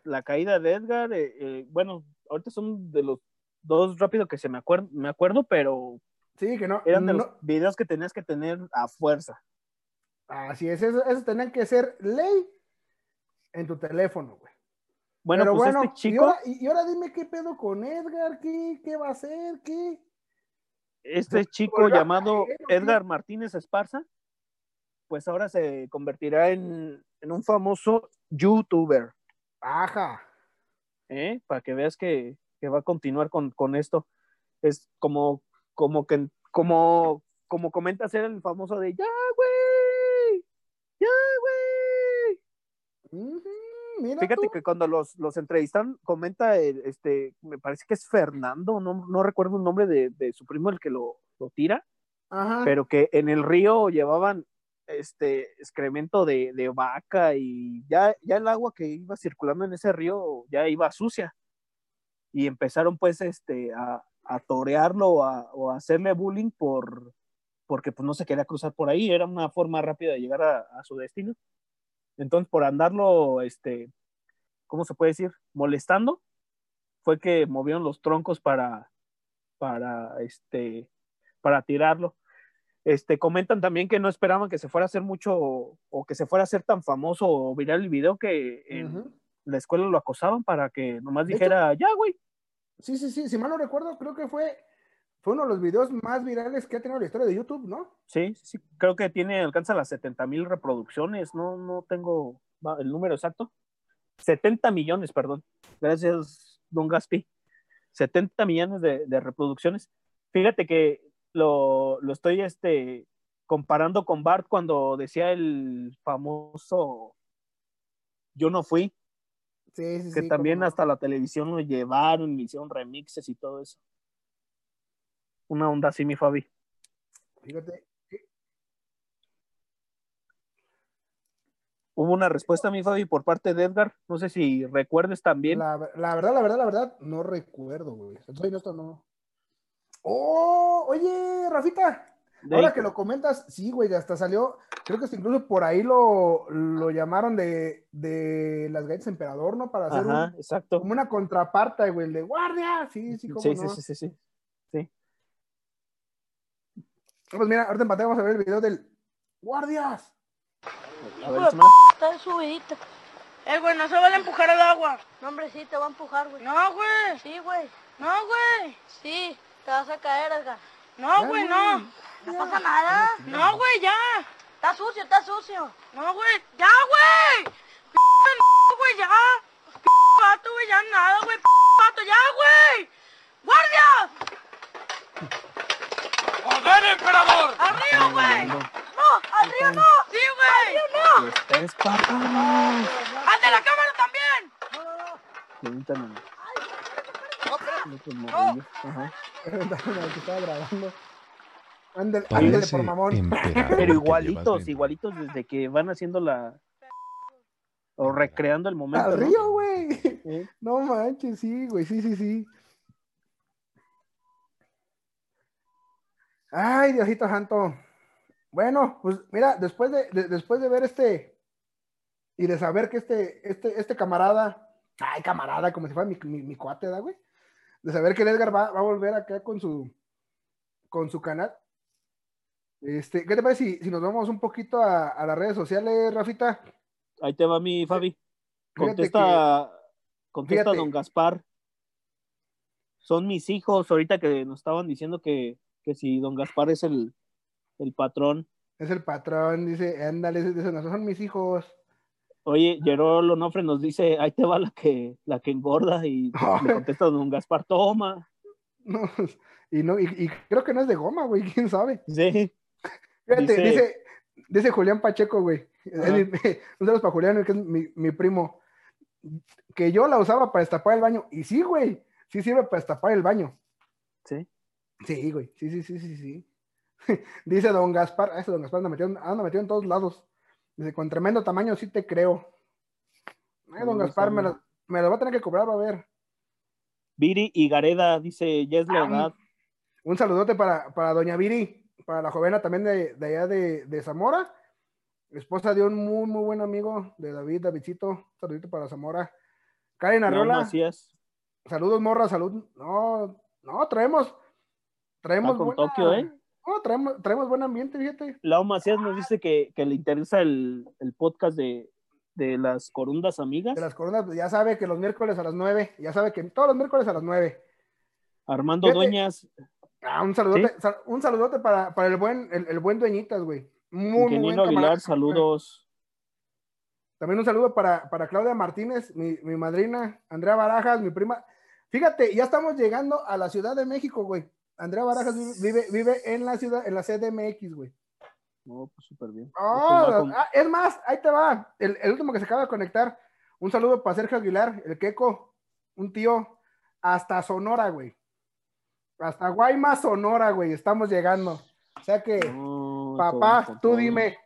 La caída de Edgar. eh, eh, bueno, ahorita son de los dos rápido que se me acuerdo, me acuerdo, pero Sí, que no. eran de no- los videos que tenías que tener a fuerza. Así es, eso, eso tenían que ser ley en tu teléfono, güey. Bueno, Pero pues bueno, este y, chico, ahora, y, ahora dime qué pedo con Edgar, qué, qué va a hacer, qué. este chico volvió a llamado. Edgar Martínez Esparza, pues ahora se convertirá en, en un famoso youtuber. Ajá. ¿eh? para que veas que, que va a continuar con, con esto. Es como, como que, como, como comentas, era el famoso de ya, güey, ya, güey. Fíjate tú. que cuando los, los entrevistan, comenta, el, este, me parece que es Fernando, no, no recuerdo el nombre de, de su primo, el que lo, lo tira, Ajá. pero que en el río llevaban este excremento de, de vaca y ya, ya el agua que iba circulando en ese río ya iba sucia. Y empezaron pues este a, a torearlo o a, o a hacerle bullying por porque pues no se quería cruzar por ahí, era una forma rápida de llegar a, a su destino. Entonces, por andarlo, este, ¿cómo se puede decir? Molestando, fue que movieron los troncos para, para, este, para tirarlo. Este, comentan también que no esperaban que se fuera a hacer mucho o, que se fuera a hacer tan famoso o viral el video que en la escuela lo acosaban para que nomás dijera, ya, güey. Sí, sí, sí, si mal no recuerdo, creo que fue, fue uno de los videos más virales que ha tenido la historia de YouTube, ¿no? Sí, sí, creo que tiene, alcanza las 70 mil reproducciones, no, no tengo el número exacto. 70 millones, perdón. Gracias, don Gaspi. 70 millones de, de reproducciones. Fíjate que lo, lo estoy este, comparando con Bart cuando decía el famoso Yo no fui, Sí, sí, que sí. también hasta la televisión lo llevaron, hicieron remixes y todo eso. Una onda así, mi Fabi. Fíjate. Hubo una respuesta, mi Fabi, por parte de Edgar. No sé si recuerdes también. La, la verdad, la verdad, la verdad, no recuerdo, güey. Soy honesto, no. Oh, oye, Rafita. De- Ahora que lo comentas, sí, güey, hasta salió, creo que hasta incluso por ahí lo, lo llamaron de, de las galletas emperador, ¿no? Para hacer un- Ajá, exacto. como una contraparte, güey, el de guardia, sí, sí, cómo Sí, no. sí, sí, sí, sí. Sí. Pues mira, ahorita pantalla vamos a ver el video del guardias. A ver, Está subidito. Eh, güey, no se vale empujar al agua. No, hombre, sí, te va a empujar, güey. No, güey. Sí, güey. No, güey. Sí, te vas a caer, Edgar. No, güey, no. No pasa nada. No, güey, ya. Está sucio, está sucio. No, güey. Ya, güey. P güey, ya. P vato, güey, ya nada, güey. P vato, ya, güey. ¡Guardia! ¡Joder, emperador! ¡Arriba, güey! ¡No! ¡Al río no! ¡Sí, güey! ¡Al río no! Es papá. ¡Al de la cámara también! Pregúntame. Ajá. estaba grabando. Ándale, por mamón. Pero igualitos, igualitos desde que van haciendo la. O recreando el momento. Al río, güey. ¿no? Manches, sí, güey, sí, sí, sí. Ay, Diosito Santo. Bueno, pues mira, después de, después de ver este y de saber que este, este, este camarada, ay, camarada, como si fuera mi, mi, mi cuate, güey? De saber que el Edgar va, va a volver acá con su, con su canal. Este, ¿qué te parece si, si nos vamos un poquito a, a las redes sociales, Rafita? Ahí te va mi Fabi. Contesta, contesta fíjate. don Gaspar. Son mis hijos, ahorita que nos estaban diciendo que, que si don Gaspar es el, el patrón. Es el patrón, dice, ándale, dice, no, son mis hijos. Oye, Gerolo Onofre nos dice, ahí te va la que, la que engorda, y le contesta don Gaspar, toma. No, y, no, y, y creo que no es de goma, güey, quién sabe. Sí. Fíjate, Dice- dice, dice, Julián Pacheco, güey. Un saludo para Julián, que es mi, mi primo. Que yo la usaba para destapar el baño. Y sí, güey, sí sirve para destapar el baño. Sí. Sí, güey, sí, sí, sí, sí, sí. dice don Gaspar, ah, ese don Gaspar anda metido, anda metido en todos lados. Dice, con tremendo tamaño sí te creo. Ay, don No, Gaspar, me no. lo, me lo va a tener que cobrar, va a ver. Viri y Gareda dice, ya es la edad. Un saludote para, para Doña Viri, para la jovena también de, de allá de, de Zamora, esposa de un muy, muy buen amigo de David, Davidcito, un saludito para Zamora. Karen No, Arreola, Macías. saludos morra, salud. No, no, traemos, traemos Está con buena- Tokio, ¿eh? No, traemos, traemos buen ambiente, fíjate. Lau Macías nos dice que, que le interesa el, el podcast de, de las corundas amigas. De las coronas, pues, ya sabe que los miércoles a las nueve, ya sabe que todos los miércoles a las nueve. Armando Fíjate. Dueñas, Ah, un saludote, sal- un saludote para, para el buen, el, el buen dueñitas, güey. Muy, muy buen. Aguilar, saludos. También un saludo para, para Claudia Martínez, mi, mi madrina, Andrea Barajas, mi prima. Fíjate, ya estamos llegando a la Ciudad de México, güey. Andrea Barajas vive, vive, en la ciudad, en la CDMX, güey. No, pues súper bien. Con- ah, es más, ahí te va. El, el último que se acaba de conectar. Un saludo para Sergio Aguilar, el queco, un tío, hasta Sonora, güey. Hasta Guaymas, Sonora, güey. Estamos llegando. O sea que, No, papá, con- con tú todo. dime.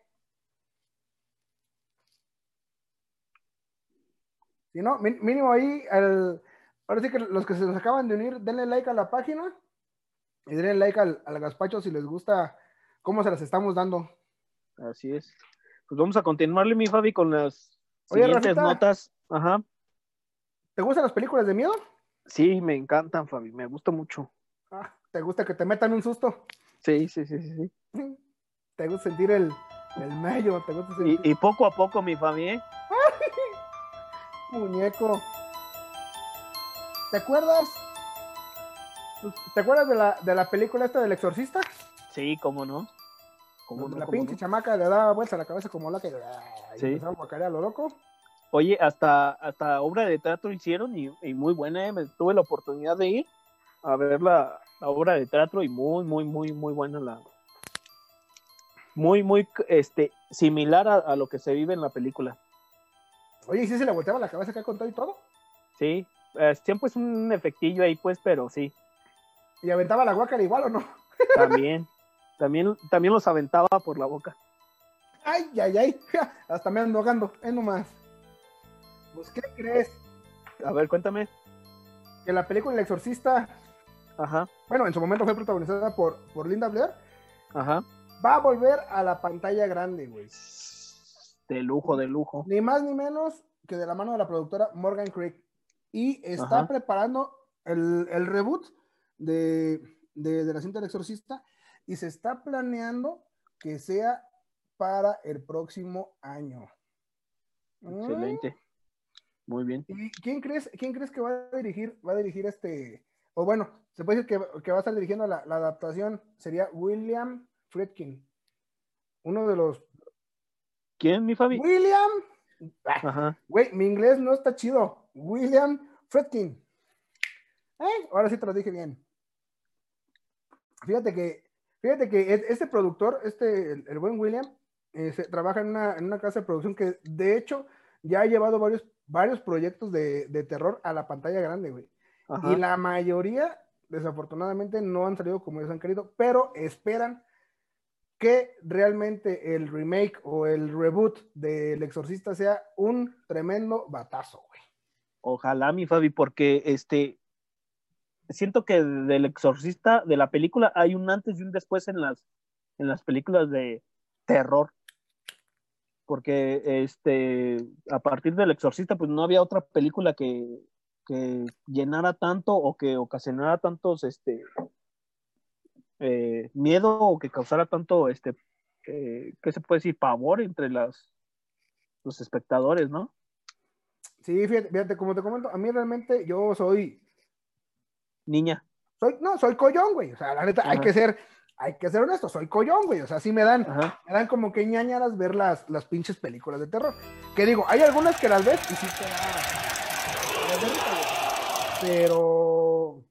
Si no, mínimo ahí, al- ahora sí que los que se nos acaban de unir, denle like a la página y denle like al, al gazpacho si les gusta cómo se las estamos dando. Así es. Pues vamos a continuarle, mi Fabi, con las Oye, siguientes Rafita. notas. Ajá. ¿Te gustan las películas de miedo? Sí, me encantan, Fabi, me gusta mucho. Ah, ¿Te gusta que te metan un susto? Sí, sí, sí, sí. sí. ¿Te gusta sentir el, el mello? ¿Te gusta sentir Y, y poco a poco, mi Fabi, ¿eh? muñeco? ¿Te acuerdas? ¿Te acuerdas de la, de la película esta del exorcista? Sí, cómo no. ¿Cómo no, la cómo pinche no? chamaca le daba vuelta a la cabeza como loca y, y Sí. empezaba a guacarear a lo loco. Oye, hasta, hasta obra de teatro hicieron y, y muy buena, ¿eh? Me- tuve la oportunidad de ir a ver la, la obra de teatro y muy, muy, muy, muy buena la... Muy, muy, este, similar a, a lo que se vive en la película. Oye, ¿y si se le volteaba la cabeza acá con todo y todo? Sí, eh, siempre es un efectillo ahí, pues, pero sí, ¿Y aventaba la guacara igual o no? también, también, también los aventaba por la boca. Ay, ay, ay. Hasta me ando ahogando. Es nomás. Pues, ¿qué crees? A ver, cuéntame. Que la película El Exorcista, Ajá, bueno, en su momento fue protagonizada por, por Linda Blair, ajá. va a volver a la pantalla grande, güey. De lujo, de lujo. Ni más ni menos que de la mano de la productora Morgan Creek. Y está Ajá. preparando el, el reboot de, de, de la cinta del exorcista y se está planeando que sea para el próximo año. Excelente. Muy bien. ¿Y quién crees, quién crees que va a dirigir, va a dirigir este, o bueno, se puede decir que, que va a estar dirigiendo la, la adaptación? Sería William Friedkin. Uno de los... ¿Quién, mi Fabi? William Ajá. Güey, mi inglés no está chido. William Friedkin. ¿Eh? Ahora sí te lo dije bien. Fíjate que, fíjate que es- este productor, este, el, el buen William, eh, se- trabaja en una, en una casa de producción que de hecho ya ha llevado varios, varios proyectos de, de terror a la pantalla grande, güey. Ajá. Y la mayoría, desafortunadamente, no han salido como ellos han querido, pero esperan que realmente el remake o el reboot del Exorcista sea un tremendo batazo, güey. Ojalá, mi Fabi, porque este siento que del exorcista, de la película, hay un antes y un después en las, en las películas de terror. Porque este, a partir del exorcista, pues no había otra película que, que llenara tanto o que ocasionara tantos este, eh, miedo o que causara tanto, este, eh, ¿qué se puede decir? Pavor entre las, los espectadores, ¿no? Sí, fíjate, fíjate, como te comento, a mí realmente yo soy Niña. soy, no, soy collón, güey. O sea, la neta, hay que ser, hay que ser honesto, soy collón, güey. O sea, sí me dan, me dan como que ñañaras ver las, las pinches películas de terror. Que digo, hay algunas que las ves y sí te da. te da risa, güey. Pero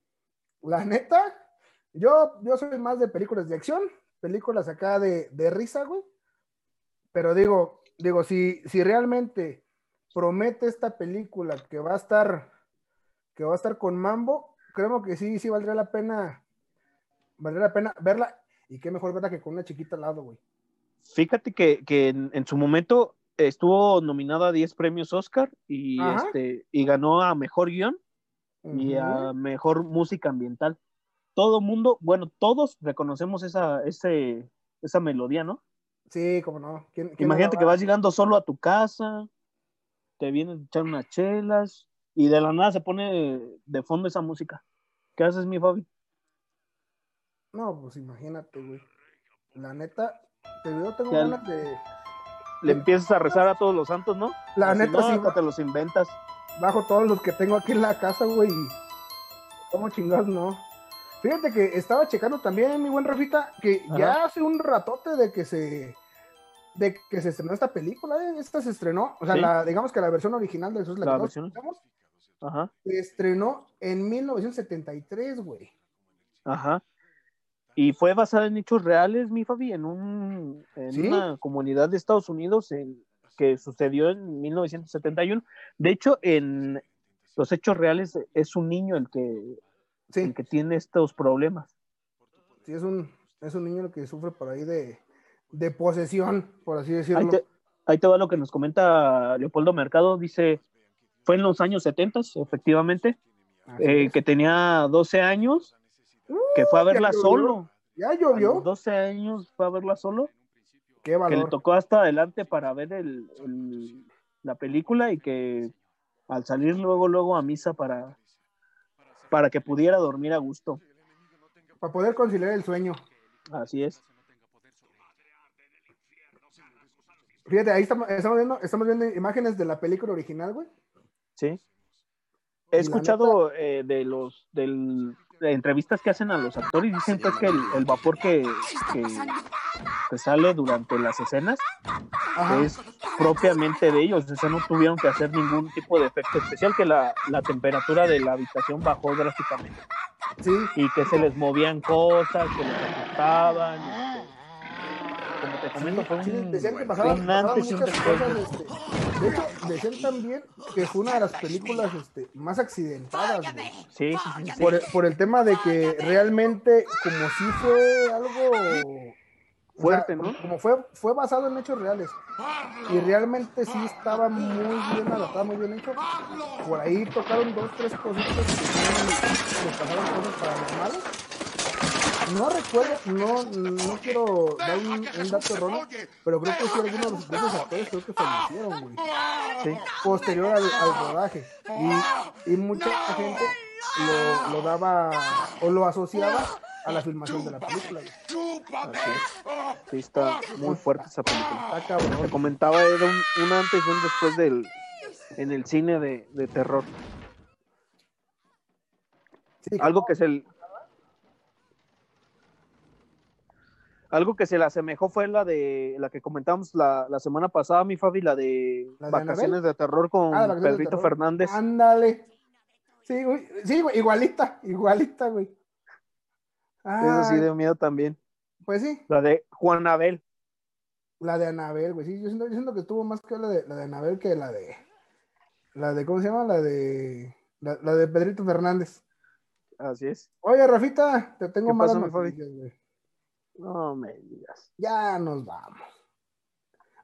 la neta, yo, yo soy más de películas de acción, películas acá de, de risa, güey. Pero digo, digo, si, si realmente promete esta película que va a estar, que va a estar con Mambo, creo que sí, sí valdría la pena, valdría la pena verla. Y qué mejor verla que con una chiquita al lado, güey. Fíjate que, que en, en su momento estuvo nominada a 10 premios Oscar y, Ajá. este, y ganó a Mejor Guión y a Mejor Música Ambiental. Todo mundo, bueno, todos reconocemos esa, ese, esa melodía, ¿no? Sí, cómo no. ¿Quién- quién no Imagínate que va- vas llegando solo a tu casa, te vienes a echar unas chelas y de la nada se pone de fondo esa música. ¿Qué haces, mi Fabi? No, pues imagínate, güey. La neta, te yo tengo Ya- ganas de. Le empiezas a rezar a todos los santos, ¿no? La neta, no, sí. hasta te los inventas. Bajo todos los que tengo aquí en la casa, güey. ¿Cómo chingados no? Fíjate que estaba checando también, mi buen Rafita, que ya hace un ratote de que se. De que se estrenó esta película, ¿eh? Esta se estrenó. O sea, Sí. la, digamos que la versión original de Jesús la, La que versión. conocemos, Ajá, se estrenó en 1973, güey. ajá. Y fue basada en hechos reales, mi Fabi, en, un, en ¿Sí? una comunidad de Estados Unidos en, que sucedió en 1971. De hecho, en los hechos reales es un niño el que, el que tiene estos problemas. Sí, es un, es un niño que sufre por ahí de, de posesión, por así decirlo. Ahí te, ahí te va lo que nos comenta Leopoldo Mercado. Dice, fue en los años 70, efectivamente, eh, es. que tenía 12 años, que fue a verla llovió. solo. Ya A llovió. los 12 años fue a verla solo. Qué Que le tocó hasta adelante para ver el, el- la película y que al salir luego, luego a misa para, para que pudiera dormir a gusto. Para poder conciliar el sueño. Así es. Fíjate, ahí estamos, estamos viendo, estamos viendo imágenes de la película original, güey. Sí. Y He escuchado eh, de los del, de entrevistas que hacen a los actores, dicen pues que el, el vapor que, que, que sale durante las escenas Ajá. es propiamente de ellos, o sea, no tuvieron que hacer ningún tipo de efecto especial, que la, la temperatura de la habitación bajó drásticamente. Sí. Y que se les movían cosas, que les asustaban. Te comento, fue un, Sí, decían que pasaban, muchas cosas. Este, de hecho, decían también que fue una de las películas este, más accidentadas, güey. Sí, sí, sí, sí. Por, por el tema de que realmente, como si fue algo o Fuerte, sea, ¿no? Como fue, fue basado en hechos reales. Y realmente sí estaba muy bien adaptado, muy bien hecho. Por ahí tocaron dos, tres cositas que pasaron cosas paranormales. No recuerdo, no, no quiero dar un, un dato erróneo, pero creo que sí algunos de esos actores creo que fallecieron, güey. Sí. Posterior al, al rodaje. Y, y mucha gente lo, lo daba o lo asociaba a la filmación de la película. es. Sí, está muy fuerte esa película. Está cabrón. Te comentaba, era un, un antes y un después del, en el cine de, de terror. Algo que se algo que se le asemejó fue la de la que comentamos la, la semana pasada, mi Fabi, la de ¿La de Vacaciones de Terror con Ah, de Pedrito Terror. Fernández. Ándale. Sí, güey. Sí, güey. Igualita, igualita, güey. Eso sí dio miedo también. Pues sí, La de Juan Abel. la de Anabel, güey. Sí, yo siento, yo siento que estuvo más que la de, la de Anabel que la de. La de, ¿cómo se llama? La de. La, la de Pedrito Fernández. Así es. Oye, Rafita, te tengo ¿Qué malas pasó, mi Fabi? noticias, güey. No me digas. Ya nos vamos.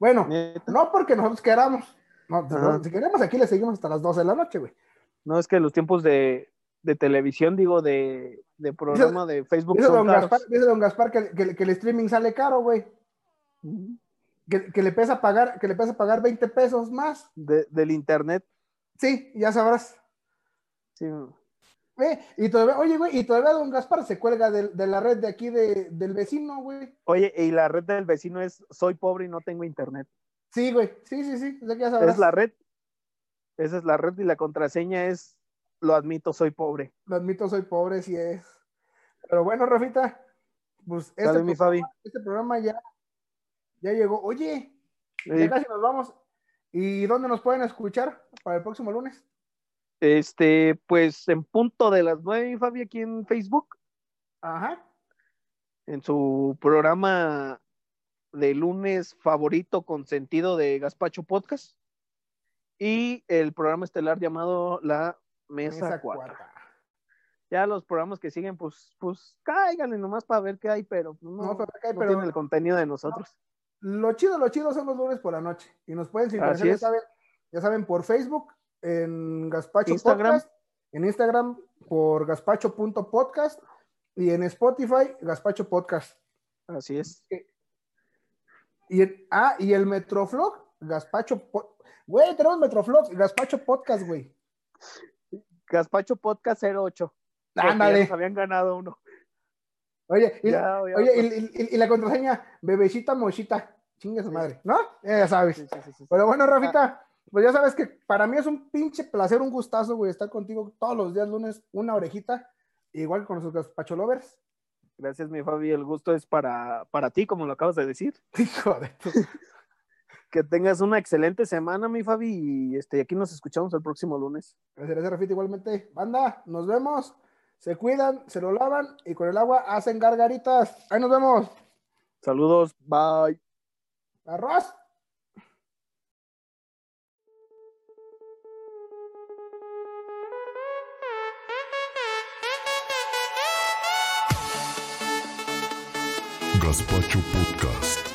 Bueno, ¿Neta? no porque nosotros queramos. No, si, Ajá. no- si queremos aquí le seguimos hasta las 12 de la noche, güey. No, es que los tiempos de, de televisión, digo, de, de programa de Facebook. Dice son don, caros. Gaspar, dice don Gaspar que, que- que el streaming sale caro, güey. Que, que le pesa pagar, que le pesa pagar 20 pesos más. De- del internet. Sí, ya sabrás. Sí. Eh, y todavía, oye, güey, y todavía don Gaspar se cuelga de, de la red de aquí de- del vecino, güey. Oye, y la red del vecino es soy pobre y no tengo internet. Sí, güey. Sí, sí, sí. o sea ya sabrás. Es la red. Esa es la red y la contraseña es lo admito, soy pobre. Lo admito, soy pobre, sí es. Pero bueno, Rafita, pues este, Sale mi Fabi. programa, este programa ya, ya llegó. Oye, Sí. ya casi nos vamos. ¿Y dónde nos pueden escuchar para el próximo lunes? Este, pues en punto de las nueve, Fabi, aquí en Facebook, Ajá. en su programa de lunes favorito con sentido de Gaspacho Podcast. Y el programa estelar llamado La Mesa. Cuata. Ya los programas que siguen, pues, pues cáiganle nomás para ver qué hay, pero pues, no, No, para ver qué hay, no pero- tienen el contenido de nosotros. Lo chido, lo chido son los lunes por la noche. Y nos pueden sintonizar, ya saben, ya saben, por Facebook, en Gaspacho Instagram. Podcast, en Instagram por gaspacho.podcast y en Spotify, Gaspacho Podcast. Así es. Y ah, y el Metroflog, Gaspacho Güey, tenemos Metroflog, Gaspacho Podcast, güey. Gaspacho Podcast 08. porque Ándale. nos habían ganado uno. Oye, y, Ya, ya, oye, pues. y, y- y la contraseña, bebecita mochita, chingue su madre, ¿no? Ya sabes. Sí, sí, sí, sí. Pero bueno, Ah. Pues ya sabes que para mí es un pinche placer, un gustazo, güey, estar contigo todos los días lunes, una orejita, igual con nuestros Gaspacho Lovers. Gracias, mi Fabi. El gusto es para, para ti, como lo acabas de decir. Hijo de tu- Que tengas una excelente semana, mi Fabi. Y este, aquí nos escuchamos el próximo lunes. Gracias, gracias, Rafita, igualmente. Banda, nos vemos, se cuidan, se lo lavan y con el agua hacen gargaritas. Ahí nos vemos. Saludos. Bye. Arroz. Gaspacho Podcast.